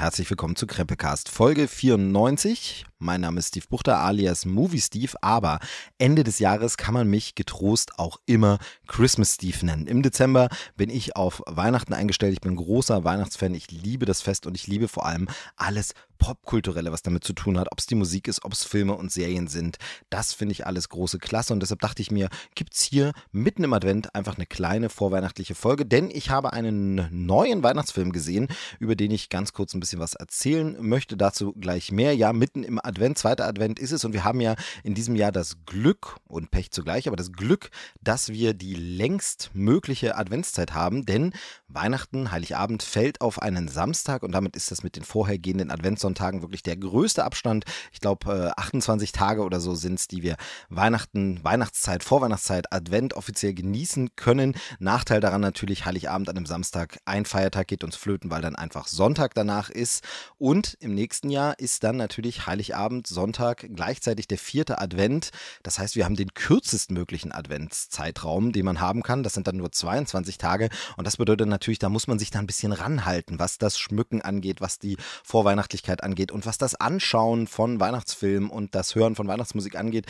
herzlich willkommen zu Krempelcast Folge 94. Mein Name ist Steve Buchter alias Movie Steve, aber Ende des Jahres kann man mich getrost auch immer Christmas Steve nennen. Im Dezember bin ich auf Weihnachten eingestellt. Ich bin großer Weihnachtsfan. Ich liebe das Fest und ich liebe vor allem alles Popkulturelle, was damit zu tun hat, ob es die Musik ist, ob es Filme und Serien sind. Das finde ich alles große Klasse und deshalb dachte ich mir, gibt es hier mitten im Advent einfach eine kleine vorweihnachtliche Folge, denn ich habe einen neuen Weihnachtsfilm gesehen, über den ich ganz kurz ein bisschen was erzählen möchte. Dazu gleich mehr. Ja, mitten im Advent, zweiter Advent ist es und wir haben ja in diesem Jahr das Glück und Pech zugleich, aber das Glück, dass wir die längst mögliche Adventszeit haben, denn Weihnachten, Heiligabend fällt auf einen Samstag und damit ist das mit den vorhergehenden Adventssonntagen wirklich der größte Abstand. Ich glaube, 28 Tage oder so sind es, die wir Weihnachten, Weihnachtszeit, Vorweihnachtszeit, Advent offiziell genießen können. Nachteil daran natürlich, Heiligabend an einem Samstag, ein Feiertag geht uns flöten, weil dann einfach Sonntag danach ist. Und im nächsten Jahr ist dann natürlich Heiligabend, Sonntag gleichzeitig der vierte Advent. Das heißt, wir haben den kürzesten möglichen Adventszeitraum, den man haben kann. Das sind dann nur 22 Tage und das bedeutet natürlich, da muss man sich da ein bisschen ranhalten, was das Schmücken angeht, was die Vorweihnachtlichkeit angeht und was das Anschauen von Weihnachtsfilmen und das Hören von Weihnachtsmusik angeht,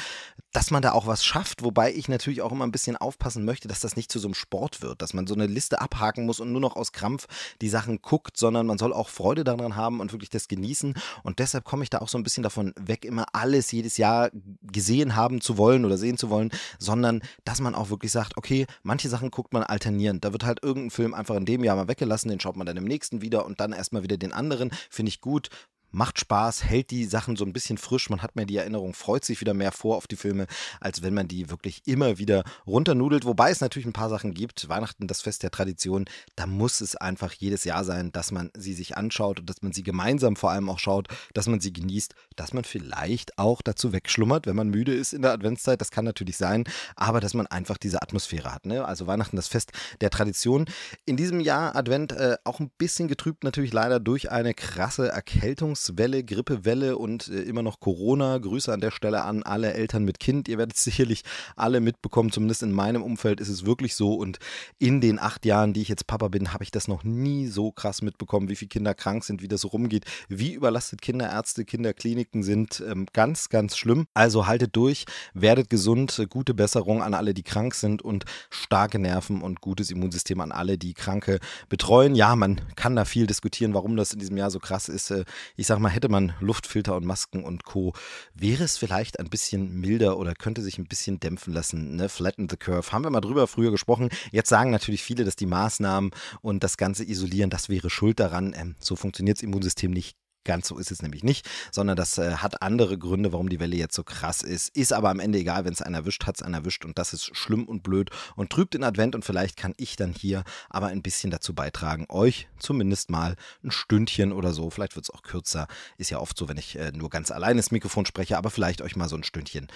dass man da auch was schafft, wobei ich natürlich auch immer ein bisschen aufpassen möchte, dass das nicht zu so einem Sport wird, dass man so eine Liste abhaken muss und nur noch aus Krampf die Sachen guckt, sondern man soll auch Freude daran haben und wirklich das genießen und deshalb komme ich da auch so ein bisschen davon weg, immer alles jedes Jahr gesehen haben zu wollen oder sehen zu wollen, sondern dass man auch wirklich sagt, okay, manche Sachen guckt man alternierend, da wird halt irgendein Film einfach in dem Jahr mal weggelassen, den schaut man dann im nächsten wieder und dann erstmal wieder den anderen. Finde ich gut macht Spaß, hält die Sachen so ein bisschen frisch, man hat mehr die Erinnerung, freut sich wieder mehr vor auf die Filme, als wenn man die wirklich immer wieder runternudelt. Wobei es natürlich ein paar Sachen gibt. Weihnachten, das Fest der Tradition, da muss es einfach jedes Jahr sein, dass man sie sich anschaut und dass man sie gemeinsam vor allem auch schaut, dass man sie genießt, dass man vielleicht auch dazu wegschlummert, wenn man müde ist in der Adventszeit. Das kann natürlich sein, aber dass man einfach diese Atmosphäre hat. Ne? Also Weihnachten, das Fest der Tradition. In diesem Jahr Advent äh, auch ein bisschen getrübt natürlich leider durch eine krasse Erkältung Erkältungswelle, Grippewelle und äh, immer noch Corona. Grüße an der Stelle an alle Eltern mit Kind. Ihr werdet sicherlich alle mitbekommen, zumindest in meinem Umfeld ist es wirklich so. Und in den acht Jahren, die ich jetzt Papa bin, habe ich das noch nie so krass mitbekommen, wie viele Kinder krank sind, wie das rumgeht, wie überlastet Kinderärzte, Kinderkliniken sind. Ähm, ganz, ganz schlimm. Also haltet durch, werdet gesund, gute Besserung an alle, die krank sind und starke Nerven und gutes Immunsystem an alle, die Kranke betreuen. Ja, man kann da viel diskutieren, warum das in diesem Jahr so krass ist. Äh, ich sag mal, hätte man Luftfilter und Masken und Co., wäre es vielleicht ein bisschen milder oder könnte sich ein bisschen dämpfen lassen. Ne? Flatten the Curve. Haben wir mal drüber früher gesprochen. Jetzt sagen natürlich viele, dass die Maßnahmen und das ganze Isolieren, das wäre schuld daran. Ähm, so funktioniert das Immunsystem nicht. Ganz so ist es nämlich nicht, sondern das äh, hat andere Gründe, warum die Welle jetzt so krass ist. Ist aber am Ende egal, wenn es einen erwischt, hat es einen erwischt und das ist schlimm und blöd und trübt den Advent und vielleicht kann ich dann hier aber ein bisschen dazu beitragen, euch zumindest mal ein Stündchen oder so, vielleicht wird es auch kürzer, ist ja oft so, wenn ich äh, nur ganz allein ins Mikrofon spreche, aber vielleicht euch mal so ein Stündchen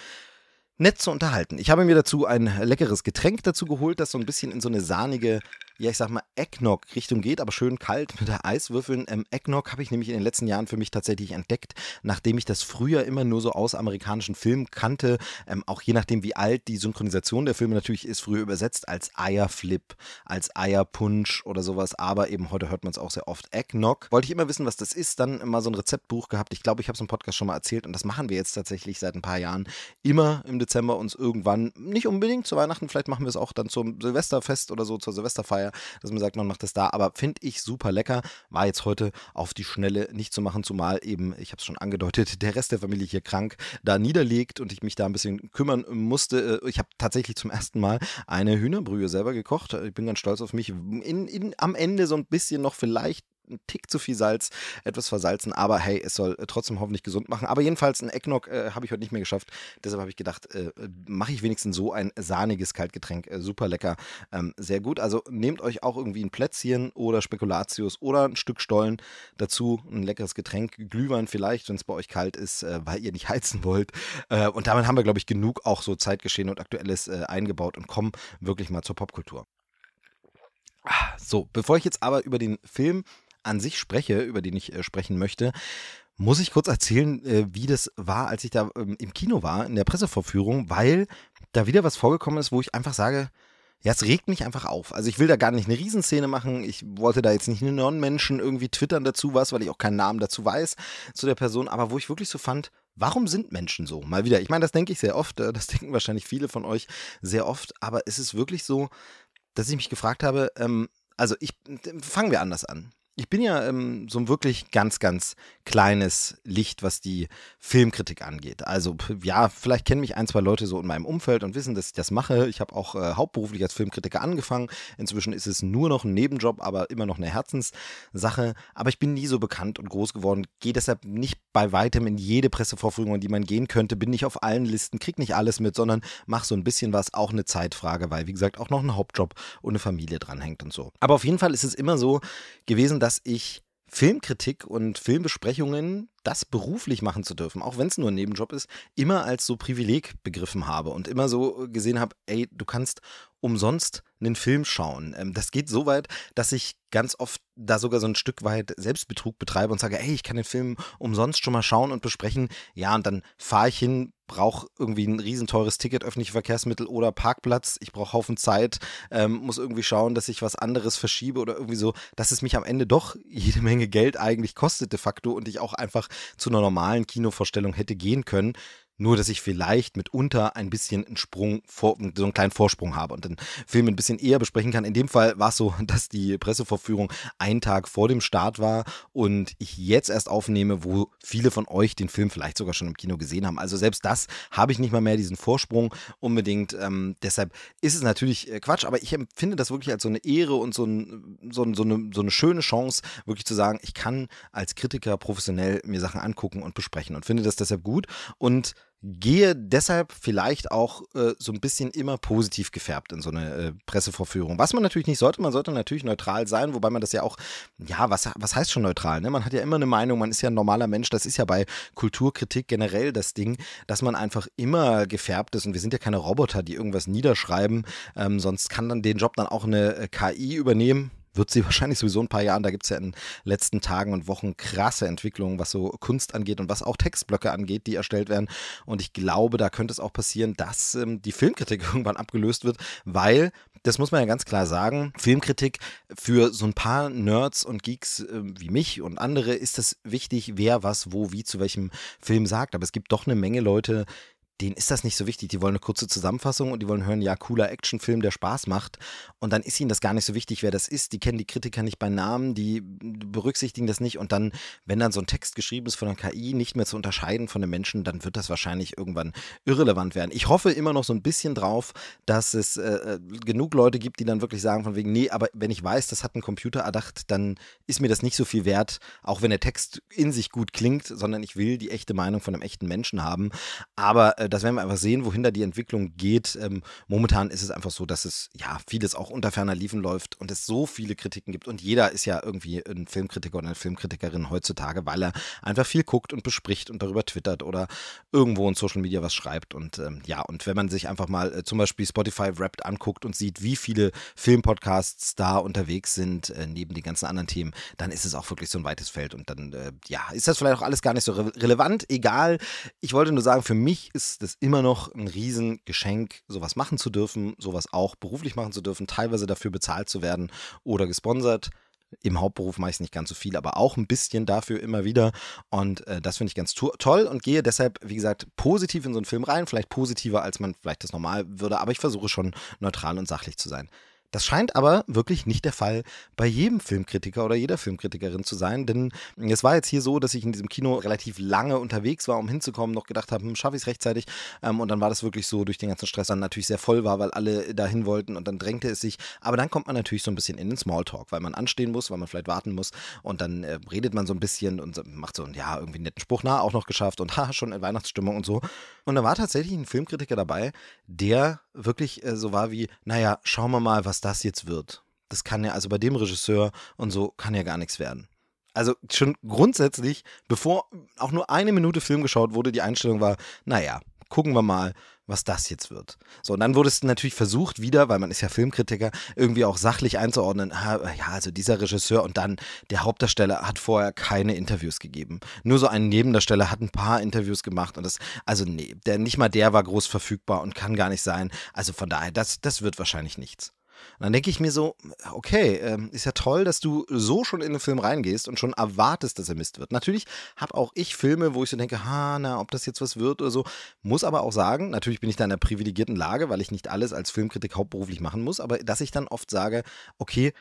nett zu unterhalten. Ich habe mir dazu ein leckeres Getränk dazu geholt, das so ein bisschen in so eine sahnige ja, ich sag mal, Eggnog-Richtung geht, aber schön kalt mit der Eiswürfeln. Ähm, Eggnog habe ich nämlich in den letzten Jahren für mich tatsächlich entdeckt, nachdem ich das früher immer nur so aus amerikanischen Filmen kannte. Ähm, auch je nachdem, wie alt die Synchronisation der Filme natürlich ist, früher übersetzt als Eierflip, als Eierpunsch oder sowas. Aber eben heute hört man es auch sehr oft. Eggnog. Wollte ich immer wissen, was das ist, dann mal so ein Rezeptbuch gehabt. Ich glaube, ich habe es im Podcast schon mal erzählt und das machen wir jetzt tatsächlich seit ein paar Jahren. Immer im Dezember uns irgendwann, nicht unbedingt zu Weihnachten, vielleicht machen wir es auch dann zum Silvesterfest oder so, zur Silvesterfeier Feier, dass man sagt, man macht das da. Aber finde ich super lecker. War jetzt heute auf die Schnelle nicht zu machen, zumal eben, ich habe es schon angedeutet, der Rest der Familie hier krank da niederlegt und ich mich da ein bisschen kümmern musste. Äh, ich habe tatsächlich zum ersten Mal eine Hühnerbrühe selber gekocht. Ich bin ganz stolz auf mich. In, in, am Ende so ein bisschen noch vielleicht ein Tick zu viel Salz, etwas versalzen, aber hey, es soll äh, trotzdem hoffentlich gesund machen. Aber jedenfalls ein Eggnog äh, habe ich heute nicht mehr geschafft. Deshalb habe ich gedacht, äh, mache ich wenigstens so ein sahniges Kaltgetränk. Äh, super lecker, ähm, sehr gut. Also nehmt euch auch irgendwie ein Plätzchen oder Spekulatius oder ein Stück Stollen dazu, ein leckeres Getränk, Glühwein vielleicht, wenn es bei euch kalt ist, äh, weil ihr nicht heizen wollt. Äh, und damit haben wir, glaube ich, genug auch so Zeitgeschehen und Aktuelles eingebaut und kommen wirklich mal zur Popkultur. So, bevor ich jetzt aber über den Film an sich spreche, über den ich äh, sprechen möchte, muss ich kurz erzählen, äh, wie das war, als ich da ähm, im Kino war, in der Pressevorführung, weil da wieder was vorgekommen ist, wo ich einfach sage, ja, es regt mich einfach auf. Also ich will da gar nicht eine Riesenszene machen. Ich wollte da jetzt nicht einen Non-Menschen irgendwie twittern dazu was, weil ich auch keinen Namen dazu weiß zu der Person. Aber wo ich wirklich so fand, warum sind Menschen so? Mal wieder. Ich meine, das denke ich sehr oft. Äh, das denken wahrscheinlich viele von euch sehr oft. Aber es ist wirklich so, dass ich mich gefragt habe, ähm, also ich, fangen wir anders an ich bin ja ähm, so ein wirklich ganz, ganz kleines Licht, was die Filmkritik angeht. Also ja, vielleicht kennen mich ein, zwei Leute so in meinem Umfeld und wissen, dass ich das mache. Ich habe auch äh, hauptberuflich als Filmkritiker angefangen. Inzwischen ist es nur noch ein Nebenjob, aber immer noch eine Herzenssache. Aber ich bin nie so bekannt und groß geworden, gehe deshalb nicht bei weitem in jede Pressevorführung, in die man gehen könnte, bin nicht auf allen Listen, krieg nicht alles mit, sondern mach so ein bisschen was, auch eine Zeitfrage, weil wie gesagt auch noch ein Hauptjob und eine Familie dranhängt und so. Aber auf jeden Fall ist es immer so gewesen, dass ich Filmkritik und Filmbesprechungen, das beruflich machen zu dürfen, auch wenn es nur ein Nebenjob ist, immer als so Privileg begriffen habe und immer so gesehen habe, ey, du kannst umsonst einen Film schauen. Ähm, das geht so weit, dass ich ganz oft da sogar so ein Stück weit Selbstbetrug betreibe und sage, ey, ich kann den Film umsonst schon mal schauen und besprechen. Ja, und dann fahre ich hin, brauche irgendwie ein riesenteures Ticket, öffentliche Verkehrsmittel oder Parkplatz. Ich brauche Haufen Zeit, ähm, muss irgendwie schauen, dass ich was anderes verschiebe oder irgendwie so, dass es mich am Ende doch jede Menge Geld eigentlich kostet de facto und ich auch einfach zu einer normalen Kinovorstellung hätte gehen können. Nur, dass ich vielleicht mitunter ein bisschen einen Sprung, vor, so einen kleinen Vorsprung habe und den Film ein bisschen eher besprechen kann. In dem Fall war es so, dass die Pressevorführung einen Tag vor dem Start war und ich jetzt erst aufnehme, wo viele von euch den Film vielleicht sogar schon im Kino gesehen haben. Also selbst das habe ich nicht mal mehr diesen Vorsprung unbedingt. Ähm, deshalb ist es natürlich äh, Quatsch, aber ich empfinde das wirklich als so eine Ehre und so, ein, so, so, eine, so eine schöne Chance, wirklich zu sagen, ich kann als Kritiker professionell mir Sachen angucken und besprechen und finde das deshalb gut. Und gehe deshalb vielleicht auch äh, so ein bisschen immer positiv gefärbt in so eine äh, Pressevorführung. Was man natürlich nicht sollte, man sollte natürlich neutral sein, wobei man das ja auch, ja, was, was heißt schon neutral? Ne? Man hat ja immer eine Meinung, man ist ja ein normaler Mensch, das ist ja bei Kulturkritik generell das Ding, dass man einfach immer gefärbt ist und wir sind ja keine Roboter, die irgendwas niederschreiben, ähm, sonst kann dann den Job dann auch eine äh, KI übernehmen wird sie wahrscheinlich sowieso ein paar Jahren. Da gibt es ja in den letzten Tagen und Wochen krasse Entwicklungen, was so Kunst angeht und was auch Textblöcke angeht, die erstellt werden. Und ich glaube, da könnte es auch passieren, dass ähm, die Filmkritik irgendwann abgelöst wird, weil, das muss man ja ganz klar sagen, Filmkritik für so ein paar Nerds und Geeks äh, wie mich und andere ist es wichtig, wer was, wo, wie zu welchem Film sagt. Aber es gibt doch eine Menge Leute, denen ist das nicht so wichtig. Die wollen eine kurze Zusammenfassung und die wollen hören, ja, cooler Actionfilm, der Spaß macht. Und dann ist ihnen das gar nicht so wichtig, wer das ist. Die kennen die Kritiker nicht bei Namen, die berücksichtigen das nicht. Und dann, wenn dann so ein Text geschrieben ist von einer KI, nicht mehr zu unterscheiden von den Menschen, dann wird das wahrscheinlich irgendwann irrelevant werden. Ich hoffe immer noch so ein bisschen drauf, dass es äh, äh genug Leute gibt, die dann wirklich sagen von wegen, nee, aber wenn ich weiß, das hat ein Computer erdacht, dann ist mir das nicht so viel wert, auch wenn der Text in sich gut klingt, sondern ich will die echte Meinung von einem echten Menschen haben. Aber äh, das werden wir einfach sehen, wohin da die Entwicklung geht. Ähm, momentan ist es einfach so, dass es ja vieles auch unter ferner Liefen läuft und es so viele Kritiken gibt. Und jeder ist ja irgendwie ein Filmkritiker oder eine Filmkritikerin heutzutage, weil er einfach viel guckt und bespricht und darüber twittert oder irgendwo in Social Media was schreibt. Und ähm, ja, und wenn man sich einfach mal äh, zum Beispiel Spotify Wrapped anguckt und sieht, wie viele Filmpodcasts da unterwegs sind, äh, neben den ganzen anderen Themen, dann ist es auch wirklich so ein weites Feld. Und dann, äh, ja, ist das vielleicht auch alles gar nicht so re relevant. Egal. Ich wollte nur sagen, für mich ist ist es immer noch ein Riesengeschenk, sowas machen zu dürfen, sowas auch beruflich machen zu dürfen, teilweise dafür bezahlt zu werden oder gesponsert. Im Hauptberuf mache ich nicht ganz so viel, aber auch ein bisschen dafür immer wieder. Und äh, das finde ich ganz toll und gehe deshalb, wie gesagt, positiv in so einen Film rein. Vielleicht positiver, als man vielleicht das normal würde, aber ich versuche schon neutral und sachlich zu sein. Das scheint aber wirklich nicht der Fall bei jedem Filmkritiker oder jeder Filmkritikerin zu sein, denn es war jetzt hier so, dass ich in diesem Kino relativ lange unterwegs war, um hinzukommen, noch gedacht habe, hm, schaffe ich es rechtzeitig. Ähm, und dann war das wirklich so durch den ganzen Stress dann natürlich sehr voll war, weil alle dahin wollten und dann drängte es sich. Aber dann kommt man natürlich so ein bisschen in den Smalltalk, weil man anstehen muss, weil man vielleicht warten muss und dann äh, redet man so ein bisschen und macht so einen, ja, irgendwie netten Spruch, na, auch noch geschafft und ha, schon in Weihnachtsstimmung und so. Und da war tatsächlich ein Filmkritiker dabei, der wirklich äh, so war wie, naja, schauen wir mal, was das jetzt wird. Das kann ja, also bei dem Regisseur und so kann ja gar nichts werden. Also schon grundsätzlich, bevor auch nur eine Minute Film geschaut wurde, die Einstellung war, naja, gucken wir mal, was das jetzt wird. So, und dann wurde es natürlich versucht, wieder, weil man ist ja Filmkritiker, irgendwie auch sachlich einzuordnen. Ja, also dieser Regisseur und dann der Hauptdarsteller hat vorher keine Interviews gegeben. Nur so ein Nebendarsteller hat ein paar Interviews gemacht und das, also nee, der, nicht mal der war groß verfügbar und kann gar nicht sein. Also von daher, das, das wird wahrscheinlich nichts. Und dann denke ich mir so, okay, ähm, ist ja toll, dass du so schon in den Film reingehst und schon erwartest, dass er Mist wird. Natürlich habe auch ich Filme, wo ich so denke, ha, na, ob das jetzt was wird oder so. Muss aber auch sagen, natürlich bin ich da in einer privilegierten Lage, weil ich nicht alles als Filmkritik hauptberuflich machen muss, aber dass ich dann oft sage, okay,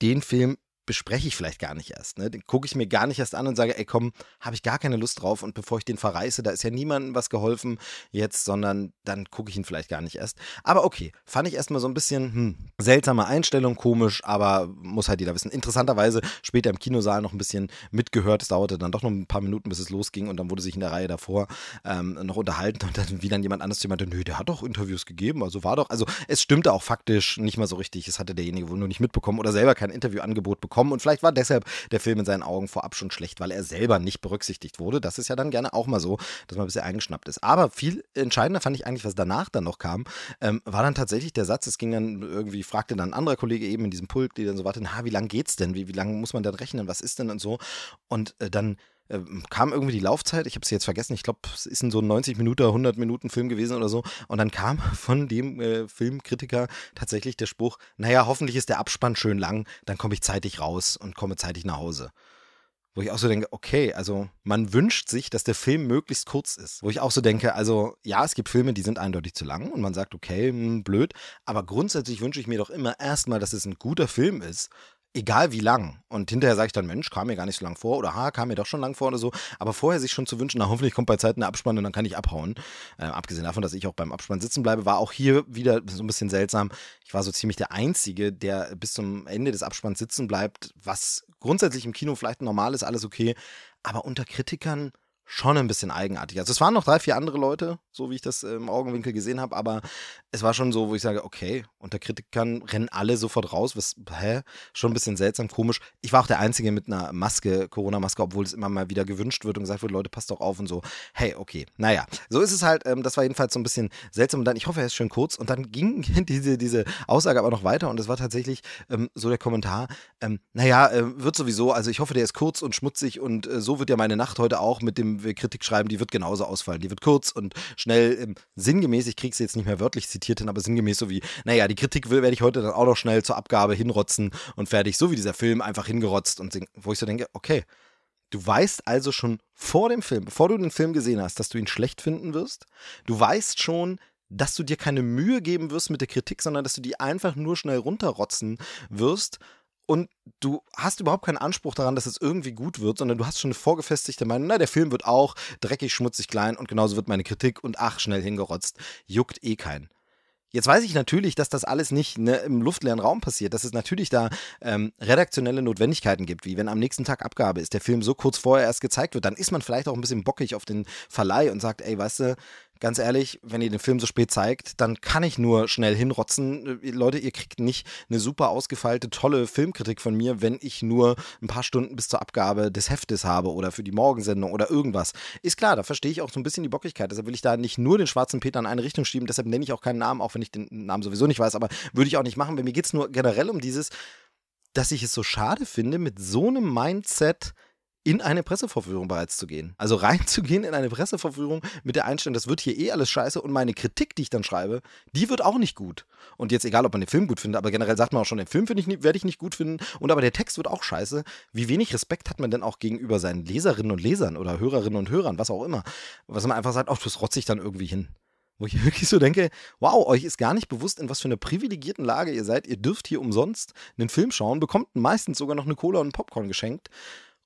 den Film bespreche ich vielleicht gar nicht erst. Ne? Den gucke ich mir gar nicht erst an und sage, ey komm, habe ich gar keine Lust drauf und bevor ich den verreiße, da ist ja niemandem was geholfen jetzt, sondern dann gucke ich ihn vielleicht gar nicht erst. Aber okay, fand ich erstmal so ein bisschen hm, seltsame Einstellung, komisch, aber muss halt jeder wissen. Interessanterweise später im Kinosaal noch ein bisschen mitgehört. Es dauerte dann doch noch ein paar Minuten, bis es losging und dann wurde sich in der Reihe davor ähm, noch unterhalten und dann wie dann jemand anderes meinte, nö, der hat doch Interviews gegeben, also war doch, also es stimmte auch faktisch nicht mal so richtig. Es hatte derjenige wohl nur nicht mitbekommen oder selber kein Interviewangebot bekommen bekommen. Und vielleicht war deshalb der Film in seinen Augen vorab schon schlecht, weil er selber nicht berücksichtigt wurde. Das ist ja dann gerne auch mal so, dass man ein bisschen eingeschnappt ist. Aber viel entscheidender fand ich eigentlich, was danach dann noch kam, ähm, war dann tatsächlich der Satz, es ging dann irgendwie, fragte dann ein anderer Kollege eben in diesem Pult, die dann so warte, na, wie lange geht's denn? Wie, wie lange muss man denn rechnen? Was ist denn und so? Und äh, dann ähm, kam irgendwie die Laufzeit, ich habe sie jetzt vergessen, ich glaube, es ist ein so 90 Minuten, 100 Minuten Film gewesen oder so. Und dann kam von dem äh, Filmkritiker tatsächlich der Spruch, naja, hoffentlich ist der Abspann schön lang, dann komme ich zeitig raus und komme zeitig nach Hause. Wo ich auch so denke, okay, also man wünscht sich, dass der Film möglichst kurz ist. Wo ich auch so denke, also ja, es gibt Filme, die sind eindeutig zu lang und man sagt, okay, mh, hm, blöd, aber grundsätzlich wünsche ich mir doch immer erstmal, dass es ein guter Film ist egal wie lang. Und hinterher sage ich dann, Mensch, kam mir gar nicht so lang vor oder ha, kam mir doch schon lang vor oder so. Aber vorher sich schon zu wünschen, na hoffentlich kommt bei Zeiten der Abspann und dann kann ich abhauen. Äh, abgesehen davon, dass ich auch beim Abspann sitzen bleibe, war auch hier wieder so ein bisschen seltsam. Ich war so ziemlich der Einzige, der bis zum Ende des Abspanns sitzen bleibt, was grundsätzlich im Kino vielleicht normal ist, alles okay. Aber unter Kritikern schon ein bisschen eigenartig. Also es waren noch drei, vier andere Leute, so wie ich das im Augenwinkel gesehen habe, aber es war schon so, wo ich sage, okay, unter Kritikern rennen alle sofort raus. Was, hä? Schon ein bisschen seltsam, komisch. Ich war auch der Einzige mit einer Maske, Corona-Maske, obwohl es immer mal wieder gewünscht wird und gesagt wird, Leute, passt doch auf und so. Hey, okay. Naja, so ist es halt. Ähm, das war jedenfalls so ein bisschen seltsam. Und dann, ich hoffe, er ist schön kurz. Und dann ging diese, diese Aussage aber noch weiter und es war tatsächlich ähm, so der Kommentar, ähm, naja, äh, wird sowieso, also ich hoffe, der ist kurz und schmutzig und äh, so wird ja meine Nacht heute auch mit dem wir Kritik schreiben, die wird genauso ausfallen. Die wird kurz und schnell, ähm, sinngemäß, ich kriege sie jetzt nicht mehr wörtlich zitiert hin, aber sinngemäß so wie, naja, die Kritik werde ich heute dann auch noch schnell zur Abgabe hinrotzen und fertig, so wie dieser Film einfach hingerotzt und wo ich so denke, okay, Du weißt also schon vor dem Film, bevor du den Film gesehen hast, dass du ihn schlecht finden wirst. Du weißt schon, dass du dir keine Mühe geben wirst mit der Kritik, sondern dass du die einfach nur schnell runterrotzen wirst und du hast überhaupt keinen Anspruch daran, dass es irgendwie gut wird, sondern du hast schon eine vorgefestigte Meinung, na, der Film wird auch dreckig, schmutzig, klein und genauso wird meine Kritik und ach, schnell hingerotzt. Juckt eh keinen. Jetzt weiß ich natürlich, dass das alles nicht ne, im luftleeren Raum passiert, dass es natürlich da ähm, redaktionelle Notwendigkeiten gibt, wie wenn am nächsten Tag Abgabe ist, der Film so kurz vorher erst gezeigt wird, dann ist man vielleicht auch ein bisschen bockig auf den Verleih und sagt, ey, weißt du, ganz ehrlich, wenn ihr den Film so spät zeigt, dann kann ich nur schnell hinrotzen. Äh, Leute, ihr kriegt nicht eine super ausgefeilte, tolle Filmkritik von mir, wenn ich nur ein paar Stunden bis zur Abgabe des Heftes habe oder für die Morgensendung oder irgendwas. Ist klar, da verstehe ich auch so ein bisschen die Bockigkeit. Deshalb will ich da nicht nur den schwarzen Peter in eine Richtung schieben. Deshalb nenne ich auch keinen Namen, auch wenn ich den Namen sowieso nicht weiß, aber würde ich auch nicht machen. Bei mir geht es nur generell um dieses, dass ich es so schade finde, mit so einem Mindset in eine Pressevorführung bereits zu gehen. Also reinzugehen in eine Pressevorführung mit der Einstellung, das wird hier eh alles scheiße und meine Kritik, die ich dann schreibe, die wird auch nicht gut. Und jetzt egal, ob man den Film gut findet, aber generell sagt man auch schon, den Film ich werde ich nicht gut finden und aber der Text wird auch scheiße. Wie wenig Respekt hat man denn auch gegenüber seinen Leserinnen und Lesern oder Hörerinnen und Hörern, was auch immer, was man einfach sagt, ach, das rotze ich dann irgendwie hin. Wo ich wirklich so denke, wow, euch ist gar nicht bewusst, in was für einer privilegierten Lage ihr seid. Ihr dürft hier umsonst einen Film schauen, bekommt meistens sogar noch eine Cola und einen Popcorn geschenkt.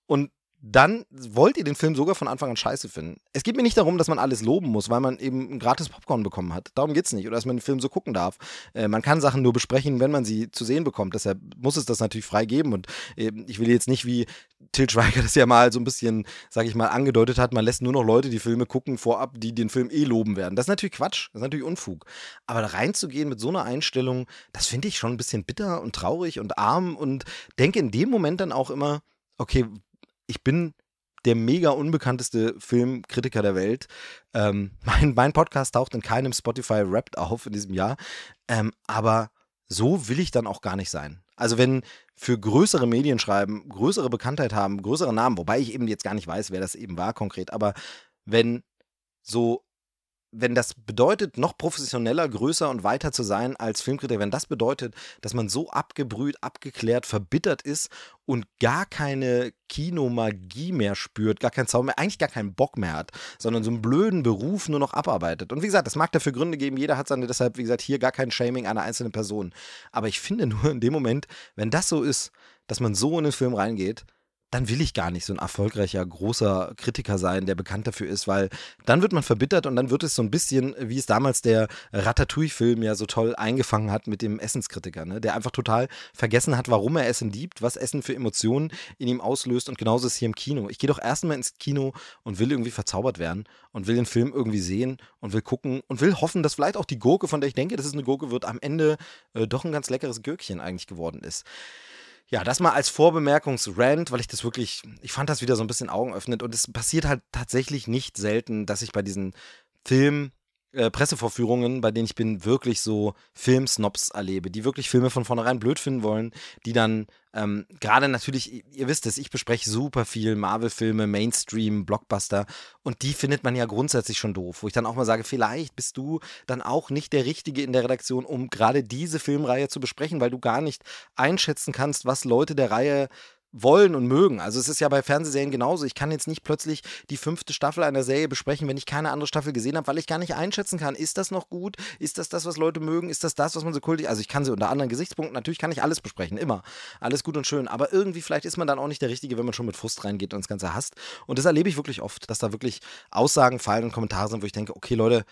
Und dann wollt ihr den Film sogar von Anfang an scheiße finden. Es geht mir nicht darum, dass man alles loben muss, weil man eben ein gratis Popcorn bekommen hat. Darum geht es nicht. Oder dass man den Film so gucken darf. Äh, man kann Sachen nur besprechen, wenn man sie zu sehen bekommt. Deshalb muss es das natürlich frei geben. Und äh, ich will jetzt nicht, wie Til Schweiger das ja mal so ein bisschen, sag ich mal, angedeutet hat, man lässt nur noch Leute die Filme gucken vorab, die den Film eh loben werden. Das ist natürlich Quatsch. Das ist natürlich Unfug. Aber da reinzugehen mit so einer Einstellung, das finde ich schon ein bisschen bitter und traurig und arm und denke in dem Moment dann auch immer, okay, ich bin der mega unbekannteste Filmkritiker der Welt. Ähm, mein, mein Podcast taucht in keinem Spotify Wrapped auf in diesem Jahr. Ähm, aber so will ich dann auch gar nicht sein. Also wenn für größere Medien schreiben, größere Bekanntheit haben, größere Namen, wobei ich eben jetzt gar nicht weiß, wer das eben war konkret, aber wenn so wenn das bedeutet, noch professioneller, größer und weiter zu sein als Filmkritiker, wenn das bedeutet, dass man so abgebrüht, abgeklärt, verbittert ist und gar keine Kinomagie mehr spürt, gar keinen Zauber mehr, eigentlich gar keinen Bock mehr hat, sondern so einen blöden Beruf nur noch abarbeitet. Und wie gesagt, das mag dafür Gründe geben, jeder hat seine, deshalb, wie gesagt, hier gar kein Shaming einer einzelnen Person. Aber ich finde nur in dem Moment, wenn das so ist, dass man so in den Film reingeht, dann will ich gar nicht so ein erfolgreicher, großer Kritiker sein, der bekannt dafür ist, weil dann wird man verbittert und dann wird es so ein bisschen, wie es damals der Ratatouille-Film ja so toll eingefangen hat mit dem Essenskritiker, ne? der einfach total vergessen hat, warum er Essen liebt, was Essen für Emotionen in ihm auslöst und genauso ist es hier im Kino. Ich gehe doch erstmal ins Kino und will irgendwie verzaubert werden und will den Film irgendwie sehen und will gucken und will hoffen, dass vielleicht auch die Gurke, von der ich denke, dass es eine Gurke wird, am Ende äh, doch ein ganz leckeres Gürkchen eigentlich geworden ist. Ja, das mal als Vorbemerkungsrand, weil ich das wirklich, ich fand das wieder so ein bisschen augenöffnend. Und es passiert halt tatsächlich nicht selten, dass ich bei diesen Film, äh, Pressevorführungen, bei denen ich bin, wirklich so Filmsnobs erlebe, die wirklich Filme von vornherein blöd finden wollen, die dann ähm, gerade natürlich, ihr wisst es, ich bespreche super viel Marvel-Filme, Mainstream, Blockbuster und die findet man ja grundsätzlich schon doof, wo ich dann auch mal sage, vielleicht bist du dann auch nicht der Richtige in der Redaktion, um gerade diese Filmreihe zu besprechen, weil du gar nicht einschätzen kannst, was Leute der Reihe wollen und mögen. Also es ist ja bei Fernsehserien genauso. Ich kann jetzt nicht plötzlich die fünfte Staffel einer Serie besprechen, wenn ich keine andere Staffel gesehen habe, weil ich gar nicht einschätzen kann, ist das noch gut? Ist das das, was Leute mögen? Ist das das, was man so kultig... Also ich kann sie unter anderen Gesichtspunkten, natürlich kann ich alles besprechen, immer. Alles gut und schön. Aber irgendwie vielleicht ist man dann auch nicht der Richtige, wenn man schon mit Frust reingeht und das Ganze hasst. Und das erlebe ich wirklich oft, dass da wirklich Aussagen fallen und Kommentare sind, wo ich denke, okay Leute,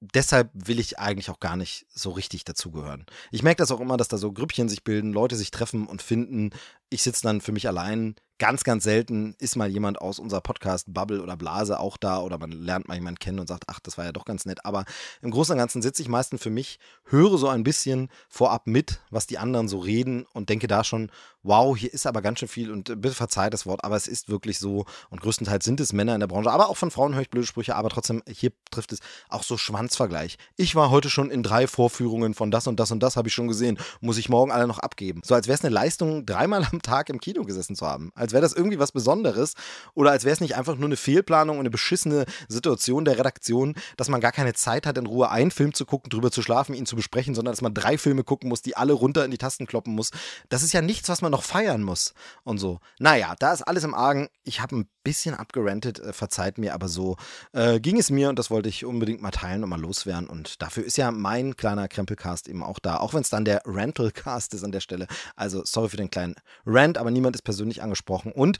deshalb will ich eigentlich auch gar nicht so richtig dazugehören. Ich merke das auch immer, dass da so Grüppchen sich bilden, Leute sich treffen und finden, ich sitze dann für mich allein Ganz, ganz selten ist mal jemand aus unserer Podcast-Bubble oder Blase auch da oder man lernt mal jemanden kennen und sagt, ach, das war ja doch ganz nett. Aber im Großen und Ganzen sitze ich meistens für mich, höre so ein bisschen vorab mit, was die anderen so reden und denke da schon, wow, hier ist aber ganz schön viel und bitte verzeiht das Wort, aber es ist wirklich so und größtenteils sind es Männer in der Branche, aber auch von Frauen höre ich blöde Sprüche, aber trotzdem, hier trifft es auch so Schwanzvergleich. Ich war heute schon in drei Vorführungen von das und das und das habe ich schon gesehen, muss ich morgen alle noch abgeben. So als wäre es eine Leistung, dreimal am Tag im Kino gesessen zu haben als wäre das irgendwie was Besonderes oder als wäre es nicht einfach nur eine Fehlplanung und eine beschissene Situation der Redaktion, dass man gar keine Zeit hat, in Ruhe einen Film zu gucken, drüber zu schlafen, ihn zu besprechen, sondern dass man drei Filme gucken muss, die alle runter in die Tasten kloppen muss. Das ist ja nichts, was man noch feiern muss und so. Naja, da ist alles im Argen. Ich habe ein bisschen abgerantet, äh, verzeiht mir, aber so äh, ging es mir und das wollte ich unbedingt mal teilen und mal loswerden. Und dafür ist ja mein kleiner Krempelcast eben auch da, auch wenn es dann der Rentalcast ist an der Stelle. Also sorry für den kleinen Rant, aber niemand ist persönlich angesprochen. Und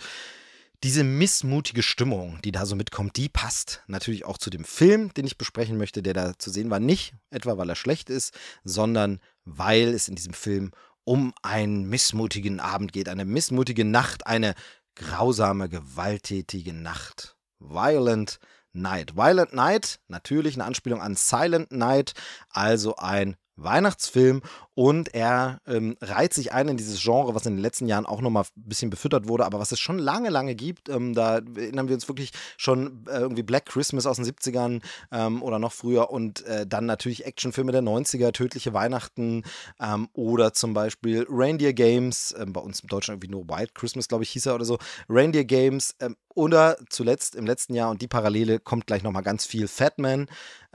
diese missmutige Stimmung, die da so mitkommt, die passt natürlich auch zu dem Film, den ich besprechen möchte, der da zu sehen war. Nicht etwa, weil er schlecht ist, sondern weil es in diesem Film um einen missmutigen Abend geht, eine missmutige Nacht, eine grausame, gewalttätige Nacht. Violent Night. Violent Night, natürlich eine Anspielung an Silent Night, also ein Weihnachtsfilm und er ähm, reiht sich ein in dieses Genre, was in den letzten Jahren auch nochmal ein bisschen befüttert wurde, aber was es schon lange, lange gibt. Ähm, da erinnern wir uns wirklich schon äh, irgendwie Black Christmas aus den 70ern ähm, oder noch früher und äh, dann natürlich Actionfilme der 90er, Tödliche Weihnachten ähm, oder zum Beispiel Reindeer Games, ähm, bei uns im Deutschland irgendwie nur White Christmas, glaube ich, hieß er oder so. Reindeer Games ähm, oder zuletzt im letzten Jahr und die Parallele kommt gleich nochmal ganz viel Fat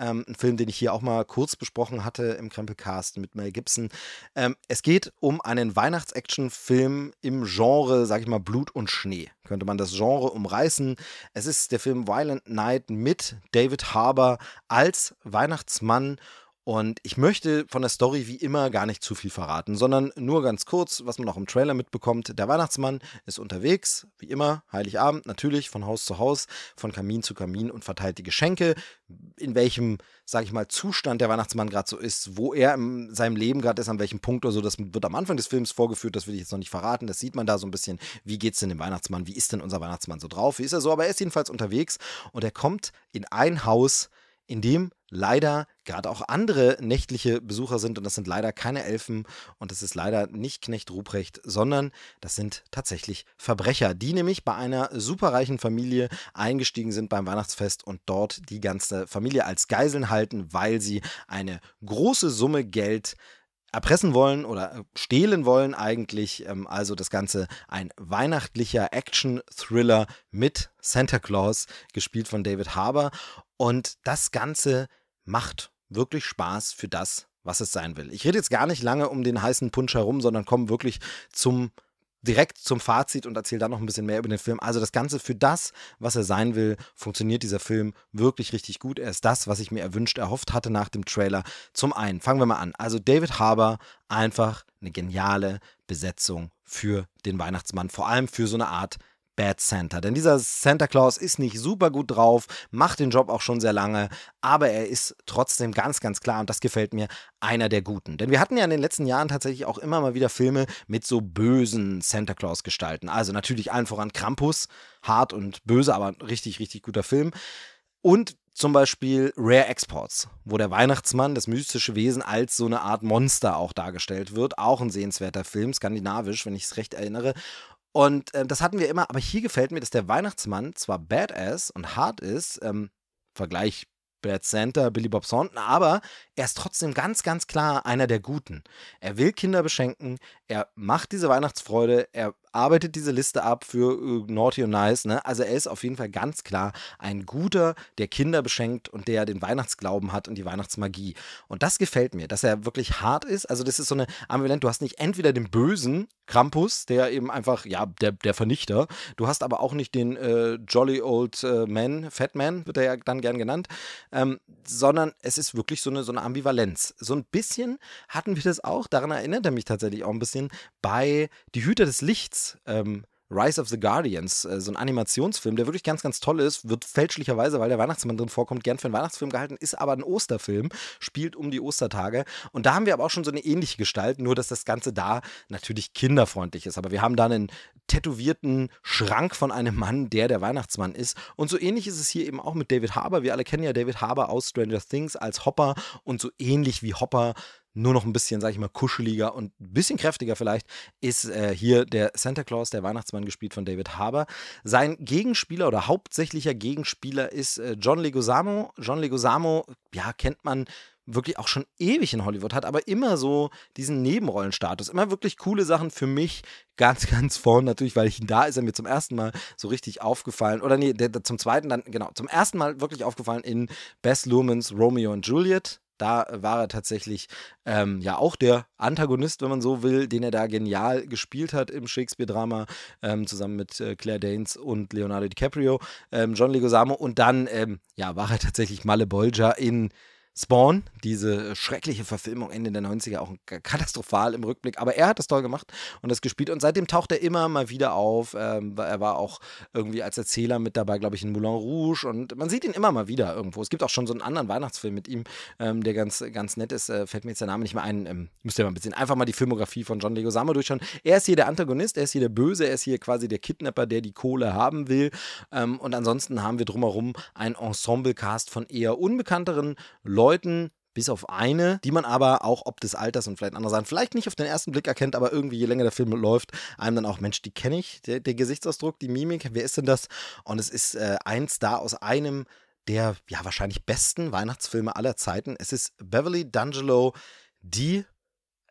Man, ein Film, den ich hier auch mal kurz besprochen hatte im Krempelcast mit Mel Gibson. Ähm, es geht um einen Weihnachts-Action-Film im Genre, sag ich mal, Blut und Schnee. Könnte man das Genre umreißen. Es ist der Film Violent Night mit David Harbour als Weihnachtsmann und ich möchte von der Story wie immer gar nicht zu viel verraten, sondern nur ganz kurz, was man auch im Trailer mitbekommt. Der Weihnachtsmann ist unterwegs, wie immer, Heiligabend, natürlich von Haus zu Haus, von Kamin zu Kamin und verteilt die Geschenke. In welchem, sage ich mal, Zustand der Weihnachtsmann gerade so ist, wo er in seinem Leben gerade ist, an welchem Punkt oder so, das wird am Anfang des Films vorgeführt, das will ich jetzt noch nicht verraten. Das sieht man da so ein bisschen, wie geht es denn dem Weihnachtsmann, wie ist denn unser Weihnachtsmann so drauf, wie ist er so, aber er ist jedenfalls unterwegs und er kommt in ein Haus, in dem leider gerade auch andere nächtliche Besucher sind und das sind leider keine Elfen und das ist leider nicht Knecht Ruprecht, sondern das sind tatsächlich Verbrecher, die nämlich bei einer superreichen Familie eingestiegen sind beim Weihnachtsfest und dort die ganze Familie als Geiseln halten, weil sie eine große Summe Geld erpressen wollen oder äh, stehlen wollen eigentlich. Ähm, also das Ganze ein weihnachtlicher Action-Thriller mit Santa Claus, gespielt von David Harbour. Und das Ganze macht wirklich Spaß für das, was es sein will. Ich rede jetzt gar nicht lange um den heißen Punsch herum, sondern komme wirklich zum direkt zum Fazit und erzähle dann noch ein bisschen mehr über den Film. Also das Ganze für das, was er sein will, funktioniert dieser Film wirklich richtig gut. Er ist das, was ich mir erwünscht, erhofft hatte nach dem Trailer. Zum einen, fangen wir mal an. Also David Harbour, einfach eine geniale Besetzung für den Weihnachtsmann. Vor allem für so eine Art Bad Santa. Denn dieser Santa Claus ist nicht super gut drauf, macht den Job auch schon sehr lange, aber er ist trotzdem ganz, ganz klar, und das gefällt mir, einer der Guten. Denn wir hatten ja in den letzten Jahren tatsächlich auch immer mal wieder Filme mit so bösen Santa Claus-Gestalten. Also natürlich allen voran Krampus, hart und böse, aber richtig, richtig guter Film. Und zum Beispiel Rare Exports, wo der Weihnachtsmann, das mystische Wesen, als so eine Art Monster auch dargestellt wird. Auch ein sehenswerter Film, skandinavisch, wenn ich es recht erinnere. Und äh, das hatten wir immer, aber hier gefällt mir, dass der Weihnachtsmann zwar badass und hart ist, ähm, Vergleich Bad Santa, Billy Bob Thornton, aber er ist trotzdem ganz, ganz klar einer der Guten. Er will Kinder beschenken, er macht diese Weihnachtsfreude, er arbeitet diese Liste ab für äh, Naughty und Nice. Ne? Also er ist auf jeden Fall ganz klar ein Guter, der Kinder beschenkt und der den Weihnachtsglauben hat und die Weihnachtsmagie. Und das gefällt mir, dass er wirklich hart ist. Also das ist so eine ambivalent. Du hast nicht entweder den bösen Krampus, der eben einfach, ja, der, der Vernichter. Du hast aber auch nicht den äh, Jolly Old äh, Man, Fat Man, wird er ja dann gern genannt, ähm, sondern es ist wirklich so eine, so eine Ambivalenz. So ein bisschen hatten wir das auch, daran erinnert er mich tatsächlich auch ein bisschen, bei Die Hüter des Lichts. Ähm, Rise of the Guardians, äh, so ein Animationsfilm, der wirklich ganz, ganz toll ist, wird fälschlicherweise, weil der Weihnachtsmann drin vorkommt, gern für einen Weihnachtsfilm gehalten, ist aber ein Osterfilm, spielt um die Ostertage. Und da haben wir aber auch schon so eine ähnliche Gestalt, nur dass das Ganze da natürlich kinderfreundlich ist. Aber wir haben da einen tätowierten Schrank von einem Mann, der der Weihnachtsmann ist. Und so ähnlich ist es hier eben auch mit David Harbour. Wir alle kennen ja David Harbour aus Stranger Things als Hopper und so ähnlich wie Hopper nur noch ein bisschen, sag ich mal, kuscheliger und ein bisschen kräftiger vielleicht, ist äh, hier der Santa Claus, der Weihnachtsmann, gespielt von David Harbour. Sein Gegenspieler oder hauptsächlicher Gegenspieler ist äh, John Leguizamo. John Leguizamo, ja, kennt man wirklich auch schon ewig in Hollywood, hat aber immer so diesen Nebenrollenstatus. Immer wirklich coole Sachen für mich. Ganz, ganz vorne natürlich, weil ich ihn da ist, er mir zum ersten Mal so richtig aufgefallen. Oder nee, der, der, zum zweiten dann, genau, zum ersten Mal wirklich aufgefallen in Bess Lumens Romeo und Juliet. Da war er tatsächlich ähm, ja auch der Antagonist, wenn man so will, den er da genial gespielt hat im Shakespeare-Drama, ähm, zusammen mit äh, Claire Danes und Leonardo DiCaprio, ähm, John Leguizamo. Und dann ähm, ja, war er tatsächlich Malle Bolger in Spawn, diese schreckliche Verfilmung Ende der 90er, auch katastrophal im Rückblick, aber er hat das toll gemacht und das gespielt und seitdem taucht er immer mal wieder auf. Ähm, er war auch irgendwie als Erzähler mit dabei, glaube ich, in Moulin Rouge und man sieht ihn immer mal wieder irgendwo. Es gibt auch schon so einen anderen Weihnachtsfilm mit ihm, ähm, der ganz, ganz nett ist, äh, fällt mir jetzt der Name nicht mehr ein. Ähm, müsst ihr mal ein bisschen einfach mal die Filmografie von John Leguizamo durchschauen. Er ist hier der Antagonist, er ist hier der Böse, er ist hier quasi der Kidnapper, der die Kohle haben will ähm, und ansonsten haben wir drumherum ein Ensemble-Cast von eher unbekannteren Leuten, Leuten, bis auf eine, die man aber auch ob des Alters und vielleicht andere Sachen vielleicht nicht auf den ersten Blick erkennt, aber irgendwie je länger der Film läuft, einem dann auch, Mensch, die kenne ich, der, der, Gesichtsausdruck, die Mimik, wer ist denn das? Und es ist äh, ein Star aus einem der ja wahrscheinlich besten Weihnachtsfilme aller Zeiten. Es ist Beverly D'Angelo, die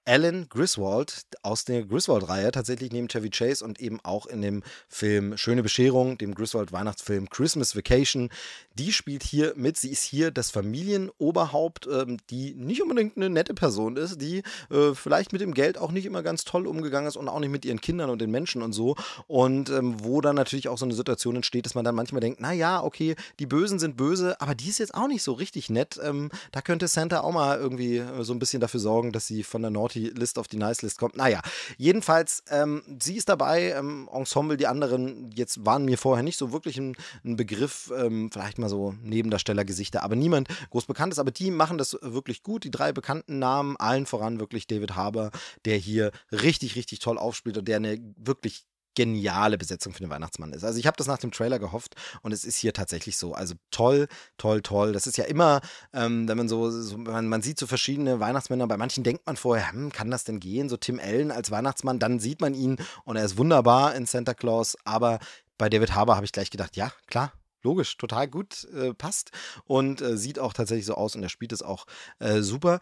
Alan Griswold aus der Griswold-Reihe, tatsächlich neben Chevy Chase und eben auch in dem Film Schöne Bescherung, dem Griswold-Weihnachtsfilm Christmas Vacation. Die spielt hier mit. Sie ist hier das Familienoberhaupt, ähm, die nicht unbedingt eine nette Person ist, die äh, vielleicht mit dem Geld auch nicht immer ganz toll umgegangen ist und auch nicht mit ihren Kindern und den Menschen und so. Und ähm, wo dann natürlich auch so eine Situation entsteht, dass man dann manchmal denkt, naja, okay, die Bösen sind böse, aber die ist jetzt auch nicht so richtig nett. Ähm, da könnte Santa auch mal irgendwie äh, so ein bisschen dafür sorgen, dass sie von der Nord Naughty List auf die Nice List kommt. Naja, jedenfalls, ähm, sie ist dabei, ähm, Ensemble, die anderen jetzt waren mir vorher nicht so wirklich ein, ein Begriff, ähm, vielleicht mal so Nebendarstellergesichter, aber niemand groß bekannt ist. Aber die machen das wirklich gut. Die drei bekannten Namen, allen voran wirklich David Harbour, der hier richtig, richtig toll aufspielt und der eine wirklich geniale Besetzung für den Weihnachtsmann ist. Also ich habe das nach dem Trailer gehofft und es ist hier tatsächlich so. Also toll, toll, toll. Das ist ja immer, ähm, wenn man so, so man, man, sieht so verschiedene Weihnachtsmänner, bei manchen denkt man vorher, hm, kann das denn gehen? So Tim Allen als Weihnachtsmann, dann sieht man ihn und er ist wunderbar in Santa Claus, aber bei David Harbour habe ich gleich gedacht, ja, klar, logisch, total gut, äh, passt und äh, sieht auch tatsächlich so aus und er spielt es auch äh, super.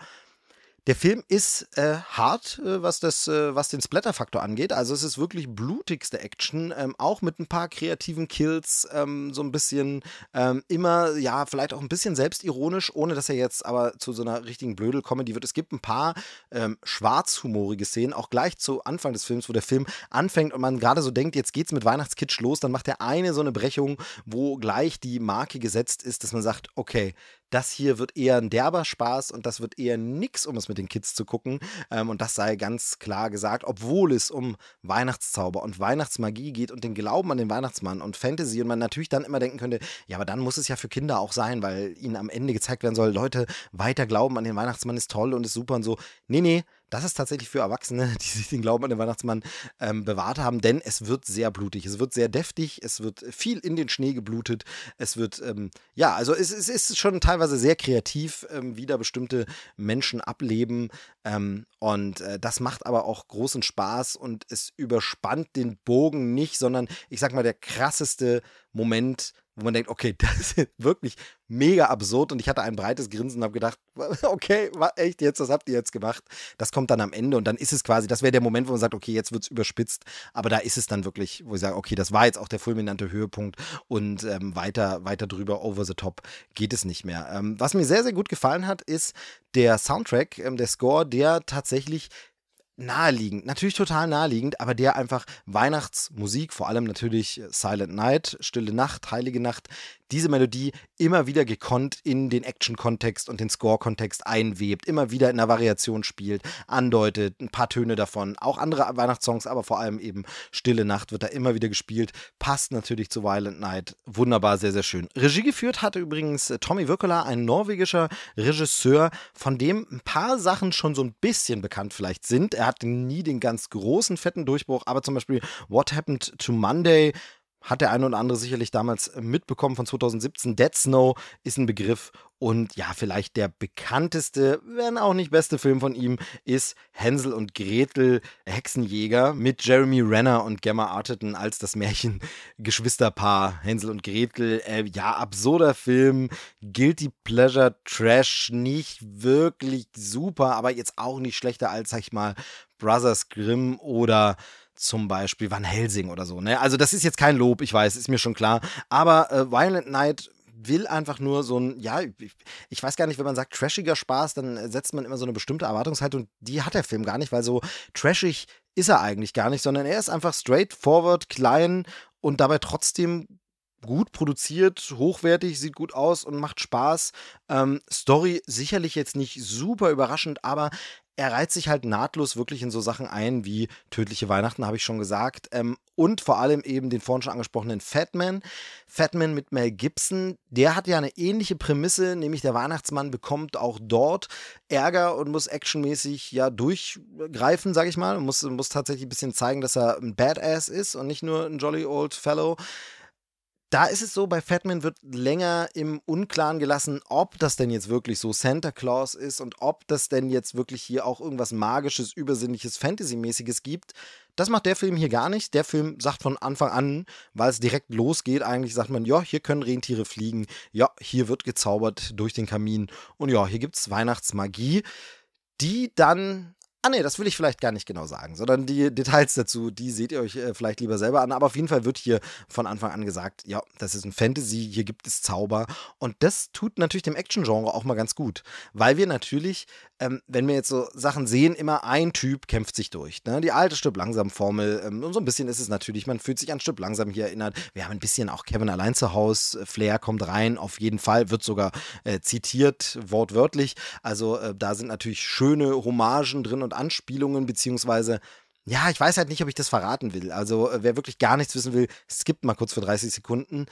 Der Film ist äh, hart, äh, was, das, äh, was den Splatter-Faktor angeht. Also es ist wirklich blutigste Action, ähm, auch mit ein paar kreativen Kills, ähm, so ein bisschen ähm, immer, ja, vielleicht auch ein bisschen selbstironisch, ohne dass er jetzt aber zu so einer richtigen Blödel-Comedy wird. Es gibt ein paar ähm, schwarzhumorige Szenen, auch gleich zu Anfang des Films, wo der Film anfängt und man gerade so denkt, jetzt geht's mit Weihnachtskitsch los, dann macht er eine so eine Brechung, wo gleich die Marke gesetzt ist, dass man sagt, okay, das hier wird eher ein derber Spaß und das wird eher nix, um es mit den Kids zu gucken. Ähm, und das sei ganz klar gesagt, obwohl es um Weihnachtszauber und Weihnachtsmagie geht und den Glauben an den Weihnachtsmann und Fantasy und man natürlich dann immer denken könnte, ja, aber dann muss es ja für Kinder auch sein, weil ihnen am Ende gezeigt werden soll, Leute, weiter glauben an den Weihnachtsmann ist toll und ist super und so. Nee, nee, das ist tatsächlich für Erwachsene, die sich den Glauben an den Weihnachtsmann ähm, bewahrt haben, denn es wird sehr blutig, es wird sehr deftig, es wird viel in den Schnee geblutet, es wird, ähm, ja, also es, es, ist schon teilweise sehr kreativ, ähm, wie da bestimmte Menschen ableben ähm, und äh, das macht aber auch großen Spaß und es überspannt den Bogen nicht, sondern ich sag mal, der krasseste Moment wo man denkt, okay, das ist wirklich mega absurd und ich hatte ein breites Grinsen und habe gedacht, okay, echt jetzt, was habt ihr jetzt gemacht? Das kommt dann am Ende und dann ist es quasi, das wäre der Moment, wo man sagt, okay, jetzt wird es überspitzt, aber da ist es dann wirklich, wo ich sage, okay, das war jetzt auch der fulminante Höhepunkt und ähm, weiter, weiter drüber, over the top, geht es nicht mehr. Ähm, was mir sehr, sehr gut gefallen hat, ist der Soundtrack, ähm, der Score, der tatsächlich naheliegend, natürlich total naheliegend, aber der einfach Weihnachtsmusik, vor allem natürlich Silent Night, Stille Nacht, Heilige Nacht, diese Melodie immer wieder gekonnt in den Action-Kontext und den Score-Kontext einwebt, immer wieder in einer Variation spielt, andeutet, ein paar Töne davon. Auch andere Weihnachtssongs, aber vor allem eben Stille Nacht wird da immer wieder gespielt. Passt natürlich zu Violent Night. Wunderbar, sehr, sehr schön. Regie geführt hatte übrigens äh, Tommy Wirkola, ein norwegischer Regisseur, von dem ein paar Sachen schon so ein bisschen bekannt vielleicht sind. Er hat nie den ganz großen, fetten Durchbruch, aber zum Beispiel What Happened to Monday hat der eine oder andere sicherlich damals mitbekommen von 2017. Dead Snow ist ein Begriff und ja, vielleicht der bekannteste, wenn auch nicht beste Film von ihm ist Hänsel und Gretel Hexenjäger mit Jeremy Renner und Gemma Arterton als das Märchen-Geschwisterpaar Hänsel und Gretel. Äh, ja, absurder Film, Guilty Pleasure Trash, nicht wirklich super, aber jetzt auch nicht schlechter als, sag ich mal, Brothers Grimm oder zum Beispiel Van Helsing oder so. Ne? Also das ist jetzt kein Lob, ich weiß, ist mir schon klar. Aber äh, Violent Night will einfach nur so ein, ja, ich weiß gar nicht, wenn man sagt trashiger Spaß, dann setzt man immer so eine bestimmte Erwartungshaltung. Die hat der Film gar nicht, weil so trashig ist er eigentlich gar nicht, sondern er ist einfach straightforward, klein und dabei trotzdem gut produziert, hochwertig, sieht gut aus und macht Spaß. Ähm, Story sicherlich jetzt nicht super überraschend, aber er reiht sich halt nahtlos wirklich in so Sachen ein wie Tödliche Weihnachten, habe ich schon gesagt. Ähm, und vor allem eben den vorhin schon angesprochenen Fatman. Fatman mit Mel Gibson, der hat ja eine ähnliche Prämisse, nämlich der Weihnachtsmann bekommt auch dort Ärger und muss actionmäßig ja durchgreifen, sage ich mal. Muss, muss tatsächlich ein bisschen zeigen, dass er ein Badass ist und nicht nur ein jolly old fellow da ist es so, bei Fatman wird länger im Unklaren gelassen, ob das denn jetzt wirklich so Santa Claus ist und ob das denn jetzt wirklich hier auch irgendwas Magisches, Übersinnliches, Fantasy-mäßiges gibt. Das macht der Film hier gar nicht. Der Film sagt von Anfang an, weil es direkt losgeht, eigentlich sagt man, ja, hier können Rentiere fliegen, ja, hier wird gezaubert durch den Kamin und ja, hier gibt es Weihnachtsmagie, die dann Ah nee, das will ich vielleicht gar nicht genau sagen, sondern die Details dazu, die seht ihr euch äh, vielleicht lieber selber an. Aber auf jeden Fall wird hier von Anfang an gesagt, ja, das ist ein Fantasy, hier gibt es Zauber. Und das tut natürlich dem Action-Genre auch mal ganz gut. Weil wir natürlich, ähm, wenn wir jetzt so Sachen sehen, immer ein Typ kämpft sich durch. Ne? Die alte Stück langsam Formel. Ähm, und so ein bisschen ist es natürlich, man fühlt sich an Stück langsam hier erinnert. Wir haben ein bisschen auch Kevin allein zu Hause. Flair kommt rein, auf jeden Fall, wird sogar äh, zitiert, wortwörtlich. Also äh, da sind natürlich schöne Hommagen drin und Anspielungen, beziehungsweise ja, ich weiß halt nicht, ob ich das verraten will. Also, äh, wer wirklich gar nichts wissen will, skippt mal kurz für 30 Sekunden.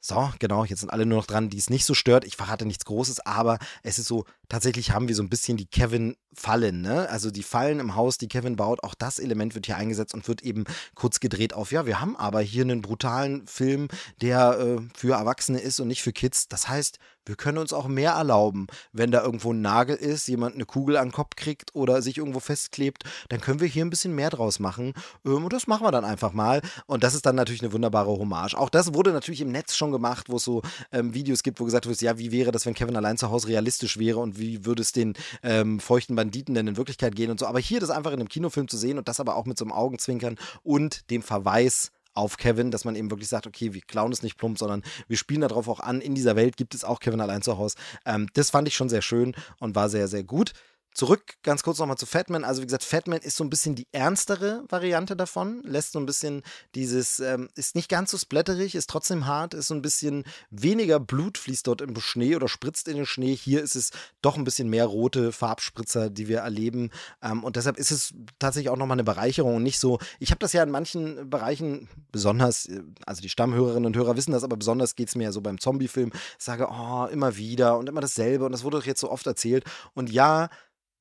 So, genau, jetzt sind alle nur noch dran, die es nicht so stört. Ich verrate nichts Großes, aber es ist so, tatsächlich haben wir so ein bisschen die Kevin-Fallen, ne? Also die Fallen im Haus, die Kevin baut, auch das Element wird hier eingesetzt und wird eben kurz gedreht auf, ja, wir haben aber hier einen brutalen Film, der äh, für Erwachsene ist und nicht für Kids. Das heißt, wir können uns auch mehr erlauben. Wenn da irgendwo ein Nagel ist, jemand eine Kugel an den Kopf kriegt oder sich irgendwo festklebt, dann können wir hier ein bisschen mehr draus machen. Ähm, und das machen wir dann einfach mal. Und das ist dann natürlich eine wunderbare Hommage. Auch das wurde natürlich im Netz schon gemacht, wo es so ähm, Videos gibt, wo gesagt wird, ja, wie wäre das, wenn Kevin allein zu Hause realistisch wäre und wie würde es den ähm, feuchten Banditen denn in Wirklichkeit gehen und so. Aber hier das einfach in einem Kinofilm zu sehen und das aber auch mit so einem Augenzwinkern und dem Verweis auf Kevin, dass man eben wirklich sagt, okay, wir klauen es nicht plump, sondern wir spielen darauf auch an. In dieser Welt gibt es auch Kevin allein zu Hause. Ähm, das fand ich schon sehr schön und war sehr, sehr gut. Zurück ganz kurz nochmal zu Fatman. Also wie gesagt, Fatman ist so ein bisschen die ernstere Variante davon, lässt so ein bisschen dieses, ähm, ist nicht ganz so splatterig, ist trotzdem hart, ist so ein bisschen weniger Blut fließt dort im Schnee oder spritzt in den Schnee. Hier ist es doch ein bisschen mehr rote Farbspritzer, die wir erleben. Ähm, und deshalb ist es tatsächlich auch nochmal eine Bereicherung und nicht so, ich habe das ja in manchen Bereichen besonders, äh, also die Stammhörerinnen und Hörer wissen das, aber besonders geht es mir ja so beim Zombie-Film, sage, oh, immer wieder und immer dasselbe und das wurde doch jetzt so oft erzählt. Und ja,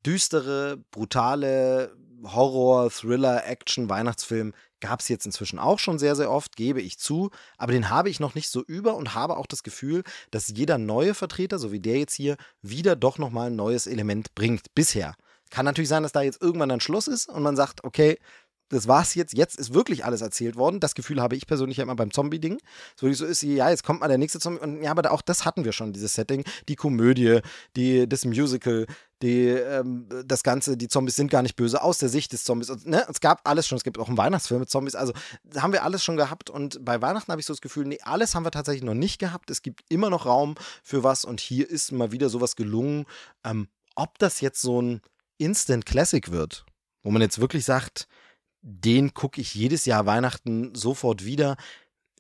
düstere, brutale Horror, Thriller, Action, Weihnachtsfilm gab es jetzt inzwischen auch schon sehr, sehr oft, gebe ich zu. Aber den habe ich noch nicht so über und habe auch das Gefühl, dass jeder neue Vertreter, so wie der jetzt hier, wieder doch nochmal ein neues Element bringt. Bisher. Kann natürlich sein, dass da jetzt irgendwann dann Schluss ist und man sagt, okay, das war's jetzt, jetzt ist wirklich alles erzählt worden. Das Gefühl habe ich persönlich ja immer beim Zombie-Ding. So, so ist, ja, jetzt kommt mal der nächste Zombie. Und ja, aber auch das hatten wir schon, dieses Setting. Die Komödie, die, das Musical, die, ähm, das Ganze, die Zombies sind gar nicht böse aus der Sicht des Zombies. Und, ne, es gab alles schon, es gibt auch einen Weihnachtsfilm mit Zombies. Also haben wir alles schon gehabt. Und bei Weihnachten habe ich so das Gefühl, nee, alles haben wir tatsächlich noch nicht gehabt. Es gibt immer noch Raum für was. Und hier ist mal wieder sowas gelungen. Ähm, ob das jetzt so ein Instant Classic wird, wo man jetzt wirklich sagt, den gucke ich jedes Jahr Weihnachten sofort wieder.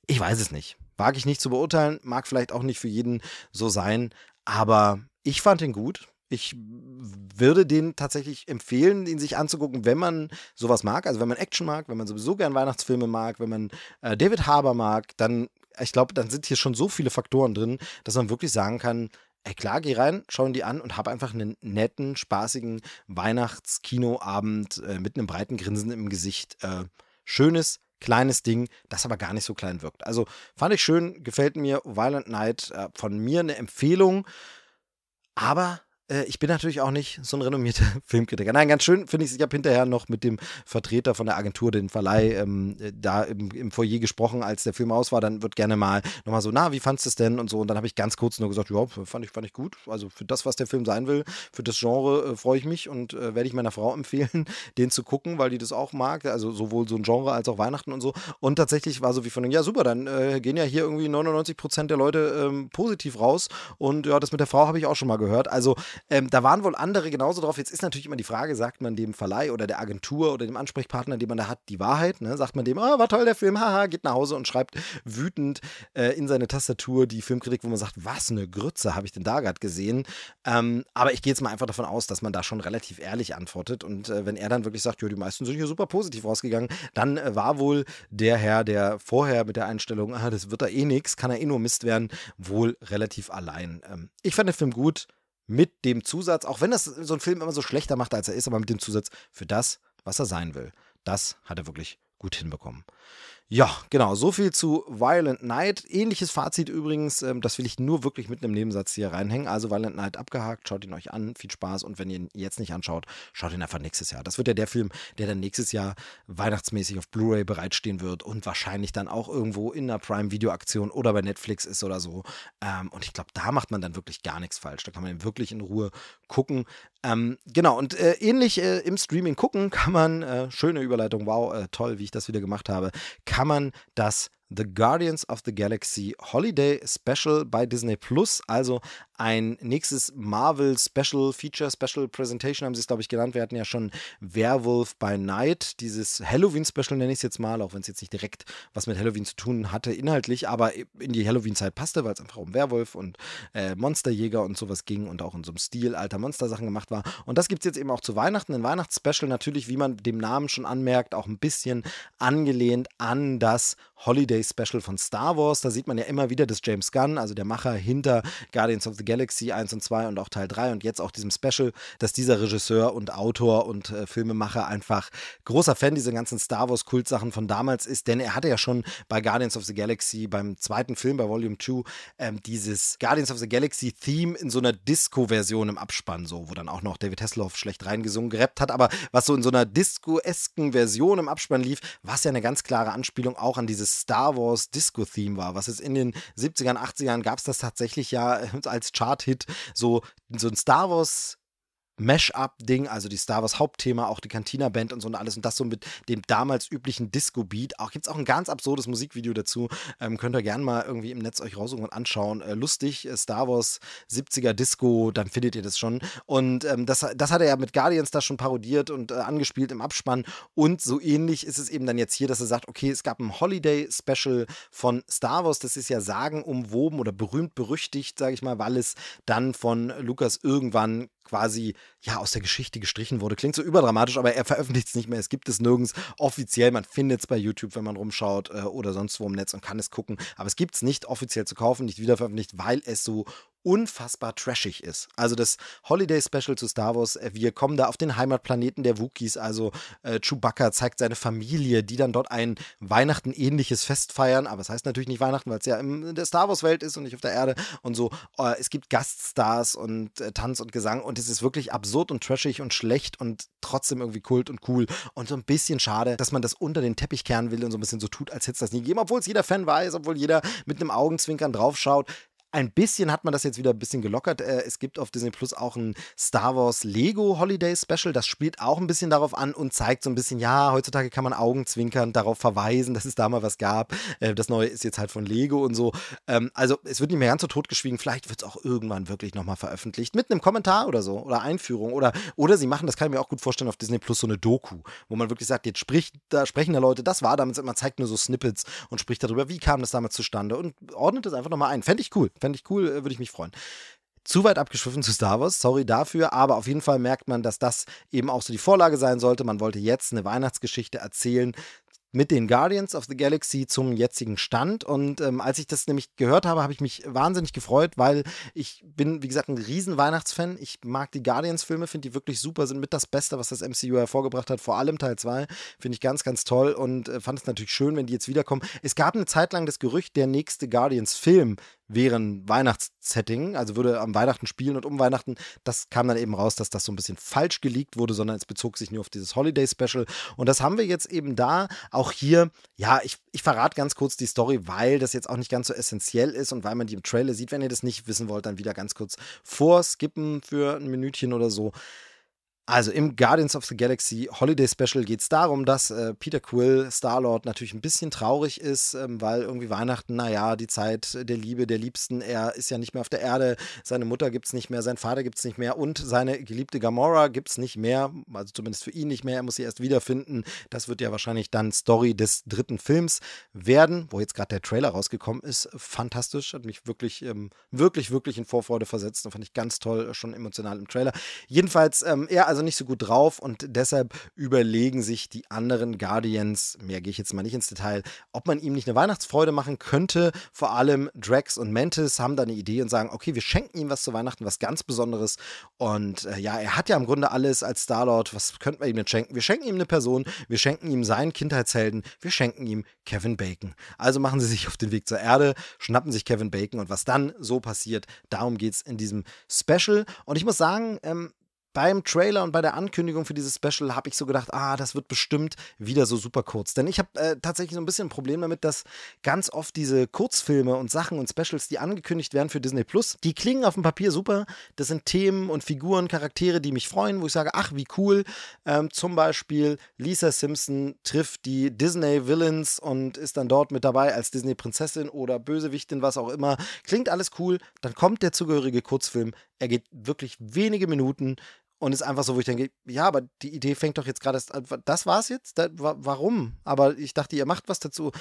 Ich weiß es nicht. Wage ich nicht zu beurteilen, mag vielleicht auch nicht für jeden so sein, aber ich fand ihn gut. Ich würde den tatsächlich empfehlen, ihn sich anzugucken, wenn man sowas mag. Also wenn man Action mag, wenn man sowieso gern Weihnachtsfilme mag, wenn man äh, David Harbour mag, dann, ich glaube, dann sind hier schon so viele Faktoren drin, dass man wirklich sagen kann, ey klar, geh rein, schau ihn die an und hab einfach einen netten, spaßigen Weihnachtskinoabend äh, mit einem breiten Grinsen im Gesicht. Äh, schönes, kleines Ding, das aber gar nicht so klein wirkt. Also fand ich schön, gefällt mir. Violent Night äh, von mir eine Empfehlung. Aber ich bin natürlich auch nicht so ein renommierter Filmkritiker. Nein, ganz schön finde ich es. Ich habe hinterher noch mit dem Vertreter von der Agentur, den Verleih, ähm, äh, da im, im, Foyer gesprochen, als der Film aus war. Dann wird gerne mal nochmal so, na, wie fandest du es denn? Und so. Und dann habe ich ganz kurz nur gesagt, ja, fand ich, fand ich gut. Also für das, was der Film sein will, für das Genre äh, freue ich mich und äh, werde ich meiner Frau empfehlen, den zu gucken, weil die das auch mag. Also sowohl so ein Genre als auch Weihnachten und so. Und tatsächlich war so wie von, ja, super, dann äh, gehen ja hier irgendwie 99 Prozent der Leute ähm, positiv raus. Und ja, das mit der Frau habe ich auch schon mal gehört. Also ähm, da waren wohl andere genauso drauf. Jetzt ist natürlich immer die Frage, sagt man dem Verleih oder der Agentur oder dem Ansprechpartner, den man da hat, die Wahrheit? Ne? Sagt man dem, oh, war toll der Film, haha, geht nach Hause und schreibt wütend äh, in seine Tastatur die Filmkritik, wo man sagt, was eine Grütze habe ich denn da gerade gesehen? Ähm, aber ich gehe jetzt mal einfach davon aus, dass man da schon relativ ehrlich antwortet. Und äh, wenn er dann wirklich sagt, ja, die meisten sind hier super positiv rausgegangen, dann äh, war wohl der Herr, der vorher mit der Einstellung, ah, das wird da eh nichts, kann er eh nur Mist werden, wohl relativ allein. Ähm, ich fand den Film gut mit dem Zusatz, auch wenn das so ein Film immer so schlechter macht, als er ist, aber mit dem Zusatz für das, was er sein will. Das hat er wirklich gut hinbekommen. Ja, genau, so viel zu Violent Night. Ähnliches Fazit übrigens, ähm, das will ich nur wirklich mit einem Nebensatz hier reinhängen. Also Violent Night abgehakt, schaut ihn euch an, viel Spaß und wenn ihr ihn jetzt nicht anschaut, schaut ihn einfach nächstes Jahr. Das wird ja der Film, der dann nächstes Jahr weihnachtsmäßig auf Blu-ray bereitstehen wird und wahrscheinlich dann auch irgendwo in einer Prime-Video-Aktion oder bei Netflix ist oder so. Ähm, und ich glaube, da macht man dann wirklich gar nichts falsch. Da kann man ihn wirklich in Ruhe gucken. Ähm, genau, und äh, ähnlich äh, im Streaming gucken kann man, äh, schöne Überleitung, wow, äh, toll, wie ich das wieder gemacht habe, kann man das The Guardians of the Galaxy Holiday Special bei Disney Plus, also ein nächstes Marvel Special Feature, Special Presentation haben sie es, glaube ich, genannt. Wir hatten ja schon Werewolf by Night, dieses Halloween Special nenne ich es jetzt mal, auch wenn es jetzt nicht direkt was mit Halloween zu tun hatte, inhaltlich, aber in die Halloween-Zeit passte, weil es einfach um Werwolf und äh, Monsterjäger und sowas ging und auch in so einem Stil alter Monstersachen gemacht war. Und das gibt es jetzt eben auch zu Weihnachten. Ein Weihnachtsspecial natürlich, wie man dem Namen schon anmerkt, auch ein bisschen angelehnt an das Holiday Holiday Special von Star Wars. Da sieht man ja immer wieder das James Gunn, also der Macher hinter Guardians of the Galaxy 1 und 2 und auch Teil 3 und jetzt auch diesem Special, dass dieser Regisseur und Autor und äh, Filmemacher einfach großer Fan dieser ganzen Star Wars Kultsachen von damals ist, denn er hatte ja schon bei Guardians of the Galaxy beim zweiten Film bei Volume 2 ähm, dieses Guardians of the Galaxy Theme in so einer Disco-Version im Abspann, so, wo dann auch noch David Hasselhoff schlecht reingesungen, gerappt hat, aber was so in so einer Disco-esken Version im Abspann lief, was ja eine ganz klare Anspielung auch an dieses Star Wars Disco-Theme war, was es in den 70ern, 80ern gab es das tatsächlich ja als Chart-Hit, so, so ein Star Wars Mash-up-Ding, also die Star Wars Hauptthema, auch die Cantina-Band und so und alles und das so mit dem damals üblichen Disco-Beat. Auch gibt es auch ein ganz absurdes Musikvideo dazu. Ähm, könnt ihr gerne mal irgendwie im Netz euch raussuchen und anschauen. Äh, lustig, äh, Star Wars 70er Disco, dann findet ihr das schon. Und ähm, das, das hat er ja mit Guardians da schon parodiert und äh, angespielt im Abspann. Und so ähnlich ist es eben dann jetzt hier, dass er sagt, okay, es gab ein Holiday-Special von Star Wars, das ist ja sagenumwoben oder berühmt berüchtigt, sage ich mal, weil es dann von Lukas irgendwann quasi ja aus der Geschichte gestrichen wurde. Klingt so überdramatisch, aber er veröffentlicht es nicht mehr. Es gibt es nirgends offiziell. Man findet es bei YouTube, wenn man rumschaut äh, oder sonst wo im Netz und kann es gucken. Aber es gibt es nicht offiziell zu kaufen, nicht wiederveröffentlicht, weil es so unfassbar trashig ist. Also das Holiday Special zu Star Wars, äh, wir kommen da auf den Heimatplaneten der Wookies, also äh, Chewbacca zeigt seine Familie, die dann dort ein Weihnachten-ähnliches Fest feiern, aber es heißt natürlich nicht Weihnachten, weil es ja in der Star Wars-Welt ist und nicht auf der Erde und so. Äh, es gibt Gaststars und äh, Tanz und Gesang und es ist wirklich absurd und trashig und schlecht und trotzdem irgendwie kult und cool und so ein bisschen schade, dass man das unter den Teppich kehren will und so ein bisschen so tut, als hätte es das nie gegeben, obwohl es jeder Fan weiß, obwohl jeder mit einem Augenzwinkern draufschaut. Ein bisschen hat man das jetzt wieder ein bisschen gelockert. Äh, es gibt auf Disney Plus auch ein Star Wars Lego Holiday Special. Das spielt auch ein bisschen darauf an und zeigt so ein bisschen, ja, heutzutage kann man Augenzwinkern darauf verweisen, dass es da mal was gab. Äh, das neue ist jetzt halt von Lego und so. Ähm, also es wird nicht mehr ganz so totgeschwiegen. Vielleicht wird es auch irgendwann wirklich nochmal veröffentlicht. Mit einem Kommentar oder so. Oder Einführung. Oder, oder sie machen, das kann ich mir auch gut vorstellen, auf Disney Plus so eine Doku, wo man wirklich sagt, jetzt spricht, da sprechen da Leute, das war damals, man zeigt nur so Snippets und spricht darüber, wie kam das damals zustande und ordnet das einfach nochmal ein. Fände ich cool. Fände ich cool, äh, würde ich mich freuen zu weit abgeschwiffen zu Star Wars, sorry dafür, aber auf jeden Fall merkt man, dass das eben auch so die Vorlage sein sollte. Man wollte jetzt eine Weihnachtsgeschichte erzählen, mit den Guardians of the Galaxy zum jetzigen Stand. Und ähm, als ich das nämlich gehört habe, habe ich mich wahnsinnig gefreut, weil ich bin, wie gesagt, ein riesen Weihnachtsfan. Ich mag die Guardians-Filme, finde die wirklich super, sind mit das Beste, was das MCU hervorgebracht hat, vor allem Teil 2. Finde ich ganz, ganz toll und äh, fand es natürlich schön, wenn die jetzt wiederkommen. Es gab eine Zeit lang das Gerücht, der nächste Guardians-Film wäre ein Weihnachtssetting, also würde am Weihnachten spielen und um Weihnachten. Das kam dann eben raus, dass das so ein bisschen falsch geleakt wurde, sondern es bezog sich nur auf dieses Holiday Special. Und das haben wir jetzt eben da. Auch hier, ja, ich, ich verrate ganz kurz die Story, weil das jetzt auch nicht ganz so essentiell ist und weil man die im Trailer sieht. Wenn ihr das nicht wissen wollt, dann wieder ganz kurz vorskippen für ein Minütchen oder so. Also im Guardians of the Galaxy Holiday Special geht es darum, dass äh, Peter Quill, Star-Lord, natürlich ein bisschen traurig ist, ähm, weil irgendwie Weihnachten, naja, die Zeit der Liebe, der Liebsten, er ist ja nicht mehr auf der Erde, seine Mutter gibt es nicht mehr, sein Vater gibt es nicht mehr und seine geliebte Gamora gibt es nicht mehr, also zumindest für ihn nicht mehr, er muss sie erst wiederfinden. Das wird ja wahrscheinlich dann Story des dritten Films werden, wo jetzt gerade der Trailer rausgekommen ist. Fantastisch, hat mich wirklich, ähm, wirklich, wirklich in Vorfreude versetzt und fand ich ganz toll, schon emotional im Trailer. Jedenfalls, ähm, er also nicht so gut drauf und deshalb überlegen sich die anderen Guardians, mehr gehe ich jetzt mal nicht ins Detail, ob man ihm nicht eine Weihnachtsfreude machen könnte. Vor allem Drax und Mantis haben da eine Idee und sagen, okay, wir schenken ihm was zu Weihnachten, was ganz Besonderes. Und äh, ja, er hat ja im Grunde alles als Star-Lord. Was könnten wir ihm denn schenken? Wir schenken ihm eine Person, wir schenken ihm seinen Kindheitshelden, wir schenken ihm Kevin Bacon. Also machen sie sich auf den Weg zur Erde, schnappen sich Kevin Bacon und was dann so passiert, darum geht es in diesem Special. Und ich muss sagen, ähm, beim Trailer und bei der Ankündigung für dieses Special habe ich so gedacht, ah, das wird bestimmt wieder so super kurz. Denn ich habe äh, tatsächlich so ein bisschen ein Problem damit, dass ganz oft diese Kurzfilme und Sachen und Specials, die angekündigt werden für Disney Plus, die klingen auf dem Papier super. Das sind Themen und Figuren, Charaktere, die mich freuen, wo ich sage, ach, wie cool. Ähm, zum Beispiel Lisa Simpson trifft die Disney Villains und ist dann dort mit dabei als Disney Prinzessin oder Bösewichtin, was auch immer. Klingt alles cool. Dann kommt der zugehörige Kurzfilm. Er geht wirklich wenige Minuten. Und ist einfach so, wo ich denke, ja, aber die Idee fängt doch jetzt gerade erst an. Das war's jetzt? Da, warum? Aber ich dachte, ihr macht was dazu.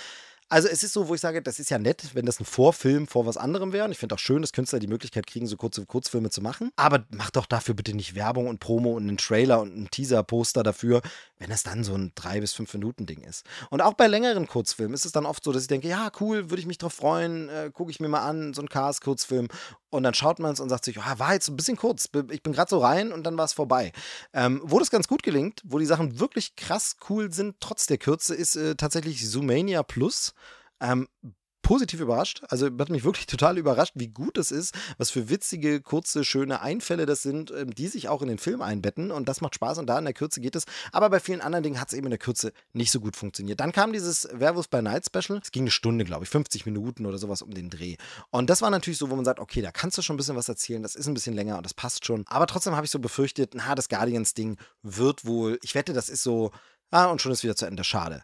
Also es ist so, wo ich sage, das ist ja nett, wenn das ein Vorfilm vor was anderem wäre. Und ich finde auch schön, dass Künstler die Möglichkeit kriegen, so kurze Kurzfilme zu machen. Aber macht doch dafür bitte nicht Werbung und Promo und einen Trailer und einen Teaser-Poster dafür, wenn es dann so ein drei bis fünf Minuten Ding ist. Und auch bei längeren Kurzfilmen ist es dann oft so, dass ich denke, ja, cool, würde ich mich drauf freuen, äh, gucke ich mir mal an, so ein Cars-Kurzfilm. Und dann schaut man es und sagt sich, ja, war jetzt ein bisschen kurz. Ich bin gerade so rein und dann war es vorbei. Ähm, wo das ganz gut gelingt, wo die Sachen wirklich krass cool sind, trotz der Kürze, ist äh, tatsächlich Zoomania Plus. Ähm, positiv überrascht. Also hat mich wirklich total überrascht, wie gut es ist, was für witzige, kurze, schöne Einfälle das sind, ähm, die sich auch in den Film einbetten. Und das macht Spaß und da in der Kürze geht es. Aber bei vielen anderen Dingen hat es eben in der Kürze nicht so gut funktioniert. Dann kam dieses Werewolf by Night Special. Es ging eine Stunde, glaube ich, 50 Minuten oder sowas um den Dreh. Und das war natürlich so, wo man sagt, okay, da kannst du schon ein bisschen was erzählen, das ist ein bisschen länger und das passt schon. Aber trotzdem habe ich so befürchtet, na, das Guardians-Ding wird wohl, ich wette, das ist so, ah, und schon ist wieder zu Ende. Schade.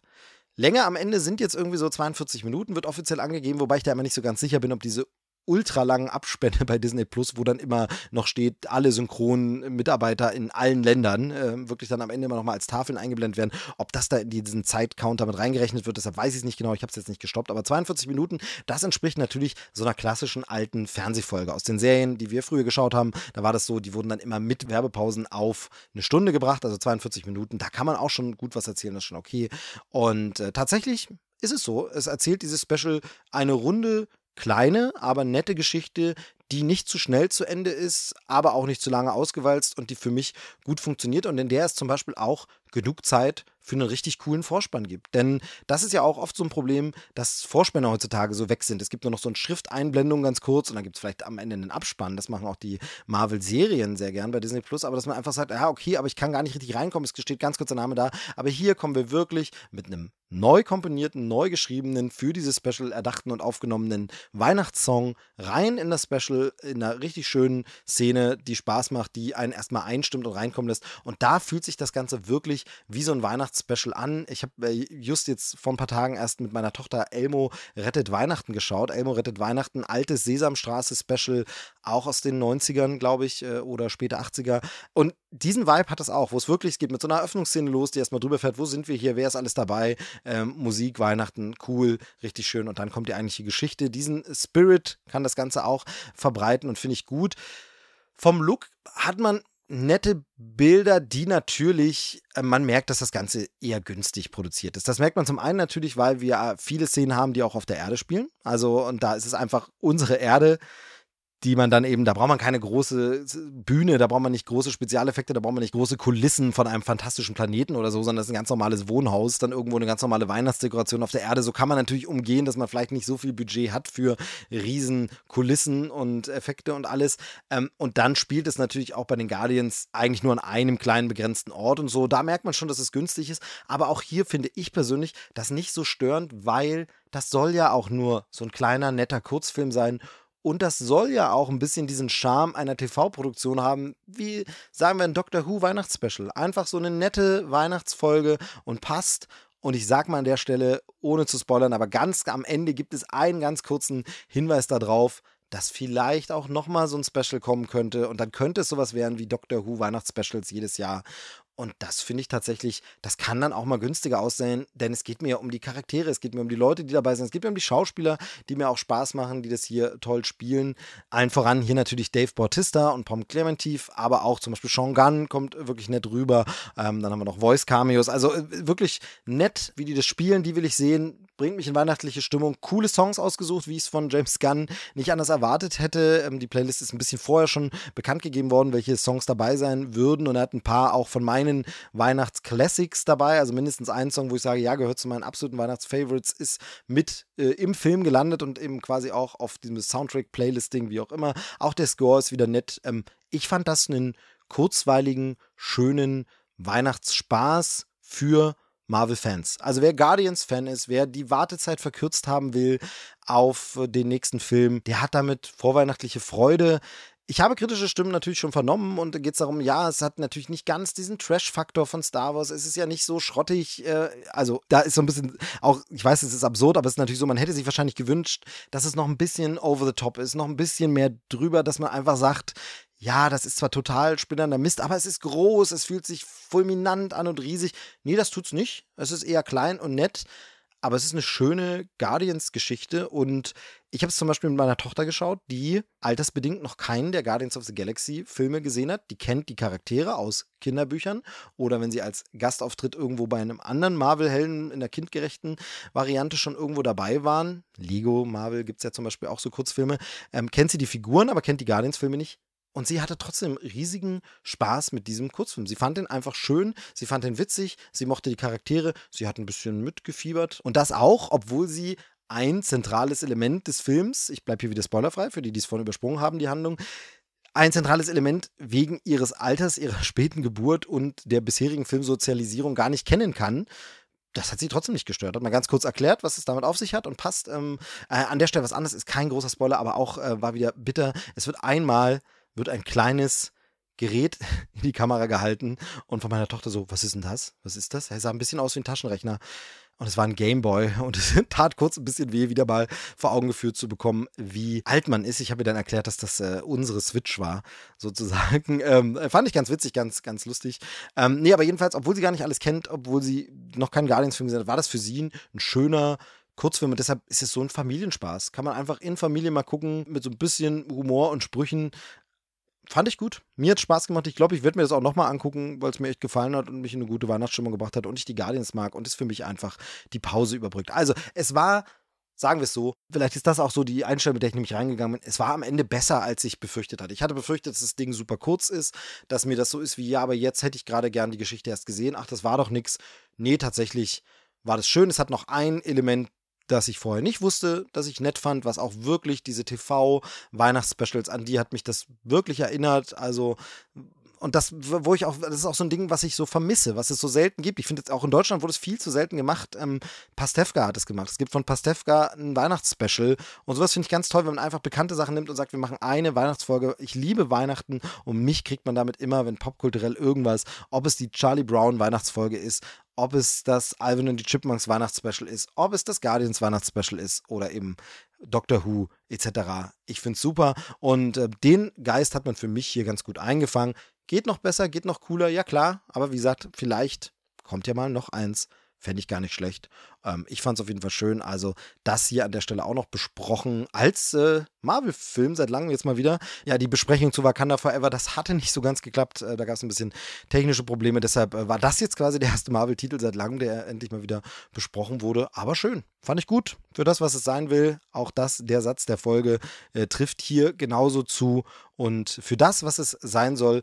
Länge am Ende sind jetzt irgendwie so 42 Minuten, wird offiziell angegeben, wobei ich da immer nicht so ganz sicher bin, ob diese ultralangen Abspende bei Disney Plus, wo dann immer noch steht, alle synchronen Mitarbeiter in allen Ländern äh, wirklich dann am Ende immer noch mal als Tafeln eingeblendet werden. Ob das da in diesen Zeitcounter mit reingerechnet wird, deshalb weiß ich es nicht genau. Ich habe es jetzt nicht gestoppt. Aber 42 Minuten, das entspricht natürlich so einer klassischen alten Fernsehfolge aus den Serien, die wir früher geschaut haben. Da war das so, die wurden dann immer mit Werbepausen auf eine Stunde gebracht, also 42 Minuten. Da kann man auch schon gut was erzählen, das ist schon okay. Und äh, tatsächlich ist es so. Es erzählt dieses Special eine Runde kleine, aber nette Geschichte, die nicht zu schnell zu Ende ist, aber auch nicht zu lange ausgewalzt und die für mich gut funktioniert und in der es zum Beispiel auch genug Zeit für einen richtig coolen Vorspann gibt. Denn das ist ja auch oft so ein Problem, dass Vorspänner heutzutage so weg sind. Es gibt nur noch so eine Schrifteinblendung ganz kurz und dann gibt es vielleicht am Ende einen Abspann. Das machen auch die Marvel-Serien sehr gern bei Disney Plus, aber dass man einfach sagt, ja, okay, aber ich kann gar nicht richtig reinkommen, es steht ganz kurz der Name da. Aber hier kommen wir wirklich mit einem neu komponierten, neu geschriebenen, für dieses Special erdachten und aufgenommenen Weihnachtssong rein in das Special, in einer richtig schönen Szene, die Spaß macht, die einen erstmal einstimmt und reinkommen lässt. Und da fühlt sich das Ganze wirklich wie so ein Weihnachtsspecial an. Ich habe äh, just jetzt vor ein paar Tagen erst mit meiner Tochter Elmo rettet Weihnachten geschaut. Elmo rettet Weihnachten, altes Sesamstraße-Special, auch aus den 90ern, glaube ich, äh, oder später 80er. Und diesen Vibe hat das auch, wo es wirklich, geht mit so einer Eröffnungsszene los, die erstmal drüber fährt, wo sind wir hier, wer ist alles dabei, ähm, Musik, Weihnachten, cool, richtig schön. Und dann kommt die eigentliche Geschichte. Diesen Spirit kann das Ganze auch verbreiten und finde ich gut. Vom Look hat man nette Bilder, die natürlich, äh, man merkt, dass das Ganze eher günstig produziert ist. Das merkt man zum einen natürlich, weil wir viele Szenen haben, die auch auf der Erde spielen. Also, und da ist es einfach unsere Erde die man dann eben, da braucht man keine große Bühne, da braucht man nicht große Spezialeffekte, da braucht man nicht große Kulissen von einem fantastischen Planeten oder so, sondern das ist ein ganz normales Wohnhaus, dann irgendwo eine ganz normale Weihnachtsdekoration auf der Erde. So kann man natürlich umgehen, dass man vielleicht nicht so viel Budget hat für riesen Kulissen und Effekte und alles. Ähm, und dann spielt es natürlich auch bei den Guardians eigentlich nur an einem kleinen begrenzten Ort und so. Da merkt man schon, dass es günstig ist. Aber auch hier finde ich persönlich das nicht so störend, weil das soll ja auch nur so ein kleiner, netter Kurzfilm sein und das soll ja auch ein bisschen diesen Charme einer TV-Produktion haben, wie sagen wir ein Doctor Who Weihnachtsspecial. Einfach so eine nette Weihnachtsfolge und passt. Und ich sag mal an der Stelle, ohne zu spoilern, aber ganz am Ende gibt es einen ganz kurzen Hinweis darauf, dass vielleicht auch nochmal so ein Special kommen könnte. Und dann könnte es sowas werden wie Doctor Who Weihnachtsspecials jedes Jahr. Und das finde ich tatsächlich, das kann dann auch mal günstiger aussehen, denn es geht mir ja um die Charaktere, es geht mir um die Leute, die dabei sind, es geht mir um die Schauspieler, die mir auch Spaß machen, die das hier toll spielen. Allen voran hier natürlich Dave Bautista und Pom Clementif, aber auch zum Beispiel Sean Gunn kommt wirklich nett rüber. Ähm, dann haben wir noch Voice-Cameos, also äh, wirklich nett, wie die das spielen, die will ich sehen bringt mich in weihnachtliche Stimmung. Coole Songs ausgesucht, wie ich es von James Gunn nicht anders erwartet hätte. Ähm, die Playlist ist ein bisschen vorher schon bekannt gegeben worden, welche Songs dabei sein würden. Und er hat ein paar auch von meinen Weihnachtsclassics dabei. Also mindestens einen Song, wo ich sage, ja, gehört zu meinen absoluten Weihnachtsfavorites, ist mit äh, im Film gelandet und eben quasi auch auf diesem Soundtrack-Playlisting, wie auch immer. Auch der Score ist wieder nett. Ähm, ich fand das einen kurzweiligen, schönen Weihnachtsspaß für Marvel-Fans. Also wer Guardians-Fan ist, wer die Wartezeit verkürzt haben will auf den nächsten Film, der hat damit vorweihnachtliche Freude. Ich habe kritische Stimmen natürlich schon vernommen und da geht es darum, ja, es hat natürlich nicht ganz diesen Trash-Faktor von Star Wars. Es ist ja nicht so schrottig. Äh, also da ist so ein bisschen auch, ich weiß, es ist absurd, aber es ist natürlich so, man hätte sich wahrscheinlich gewünscht, dass es noch ein bisschen over the top ist, noch ein bisschen mehr drüber, dass man einfach sagt, ja, das ist zwar total spinnernder Mist, aber es ist groß, es fühlt sich fulminant an und riesig. Nee, das tut's nicht. Es ist eher klein und nett. Aber es ist eine schöne Guardians-Geschichte und ich habe es zum Beispiel mit meiner Tochter geschaut, die altersbedingt noch keinen der Guardians of the Galaxy-Filme gesehen hat. Die kennt die Charaktere aus Kinderbüchern oder wenn sie als Gastauftritt irgendwo bei einem anderen Marvel-Helden in der kindgerechten Variante schon irgendwo dabei waren. Lego, Marvel gibt es ja zum Beispiel auch so Kurzfilme. Ähm, kennt sie die Figuren, aber kennt die Guardians-Filme nicht. Und sie hatte trotzdem riesigen Spaß mit diesem Kurzfilm. Sie fand ihn einfach schön, sie fand ihn witzig, sie mochte die Charaktere, sie hat ein bisschen mitgefiebert. Und das auch, obwohl sie ein zentrales Element des Films, ich bleibe hier wieder spoilerfrei, für die, die es vorhin übersprungen haben, die Handlung, ein zentrales Element wegen ihres Alters, ihrer späten Geburt und der bisherigen Filmsozialisierung gar nicht kennen kann. Das hat sie trotzdem nicht gestört. Hat mal ganz kurz erklärt, was es damit auf sich hat und passt. Ähm, äh, an der Stelle was anderes, ist kein großer Spoiler, aber auch äh, war wieder bitter. Es wird einmal wird ein kleines Gerät in die Kamera gehalten und von meiner Tochter so, was ist denn das? Was ist das? Er sah ein bisschen aus wie ein Taschenrechner. Und es war ein Gameboy und es tat kurz ein bisschen weh, wieder mal vor Augen geführt zu bekommen, wie alt man ist. Ich habe ihr dann erklärt, dass das äh, unsere Switch war, sozusagen. Ähm, fand ich ganz witzig, ganz, ganz lustig. Ähm, nee, aber jedenfalls, obwohl sie gar nicht alles kennt, obwohl sie noch keinen Guardians-Film gesehen hat, war das für sie ein, ein schöner, Kurzfilm und deshalb ist es so ein Familienspaß. Kann man einfach in Familie mal gucken, mit so ein bisschen Humor und Sprüchen fand ich gut. Mir hat Spaß gemacht. Ich glaube, ich werde mir das auch nochmal angucken, weil es mir echt gefallen hat und mich in eine gute Weihnachtsstimmung gebracht hat und ich die Guardians mag und es für mich einfach die Pause überbrückt. Also, es war, sagen wir es so, vielleicht ist das auch so die Einstellung, mit der ich nämlich reingegangen bin. Es war am Ende besser, als ich befürchtet hatte. Ich hatte befürchtet, dass das Ding super kurz ist, dass mir das so ist wie, ja, aber jetzt hätte ich gerade gern die Geschichte erst gesehen. Ach, das war doch nichts. Nee, tatsächlich war das schön. Es hat noch ein Element das ich vorher nicht wusste, dass ich nett fand, was auch wirklich diese TV-Weihnachtsspecials, an die hat mich das wirklich erinnert. Also und das, wo ich auch, das ist auch so ein Ding, was ich so vermisse, was es so selten gibt. Ich finde auch in Deutschland wurde es viel zu selten gemacht. Ähm, Pastewka hat es gemacht. Es gibt von Pastewka ein Weihnachtsspecial und sowas finde ich ganz toll, wenn man einfach bekannte Sachen nimmt und sagt, wir machen eine Weihnachtsfolge. Ich liebe Weihnachten und mich kriegt man damit immer, wenn popkulturell irgendwas, ob es die Charlie Brown Weihnachtsfolge ist, ob es das Alvin und die Chipmunks Weihnachtsspecial ist, ob es das Guardians Weihnachtsspecial ist oder eben Doctor Who etc. Ich finde es super und äh, den Geist hat man für mich hier ganz gut eingefangen. Geht noch besser, geht noch cooler, ja klar, aber wie gesagt, vielleicht kommt ja mal noch eins. Fände ich gar nicht schlecht. Ähm, ich fand es auf jeden Fall schön. Also, das hier an der Stelle auch noch besprochen als äh, Marvel-Film seit langem jetzt mal wieder. Ja, die Besprechung zu Wakanda Forever, das hatte nicht so ganz geklappt. Äh, da gab es ein bisschen technische Probleme. Deshalb äh, war das jetzt quasi der erste Marvel-Titel seit langem, der endlich mal wieder besprochen wurde. Aber schön. Fand ich gut. Für das, was es sein will. Auch das, der Satz der Folge, äh, trifft hier genauso zu. Und für das, was es sein soll,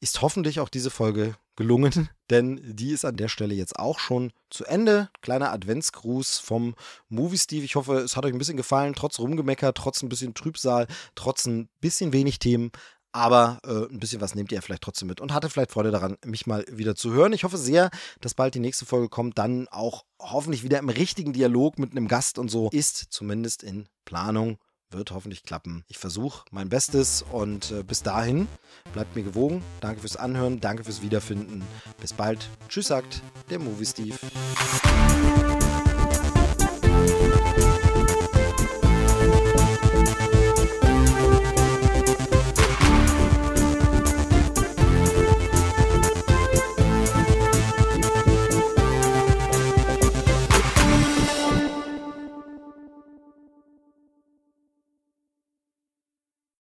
ist hoffentlich auch diese Folge gelungen, denn die ist an der Stelle jetzt auch schon zu Ende. Kleiner Adventsgruß vom Movie Steve. Ich hoffe, es hat euch ein bisschen gefallen, trotz Rumgemecker, trotz ein bisschen Trübsal, trotz ein bisschen wenig Themen. Aber äh, ein bisschen was nehmt ihr vielleicht trotzdem mit und hatte vielleicht Freude daran, mich mal wieder zu hören. Ich hoffe sehr, dass bald die nächste Folge kommt, dann auch hoffentlich wieder im richtigen Dialog mit einem Gast und so. Ist zumindest in Planung wird hoffentlich klappen. Ich versuche mein Bestes und äh, bis dahin bleibt mir gewogen. Danke fürs Anhören, danke fürs Wiederfinden. Bis bald. Tschüss sagt der Movie Steve.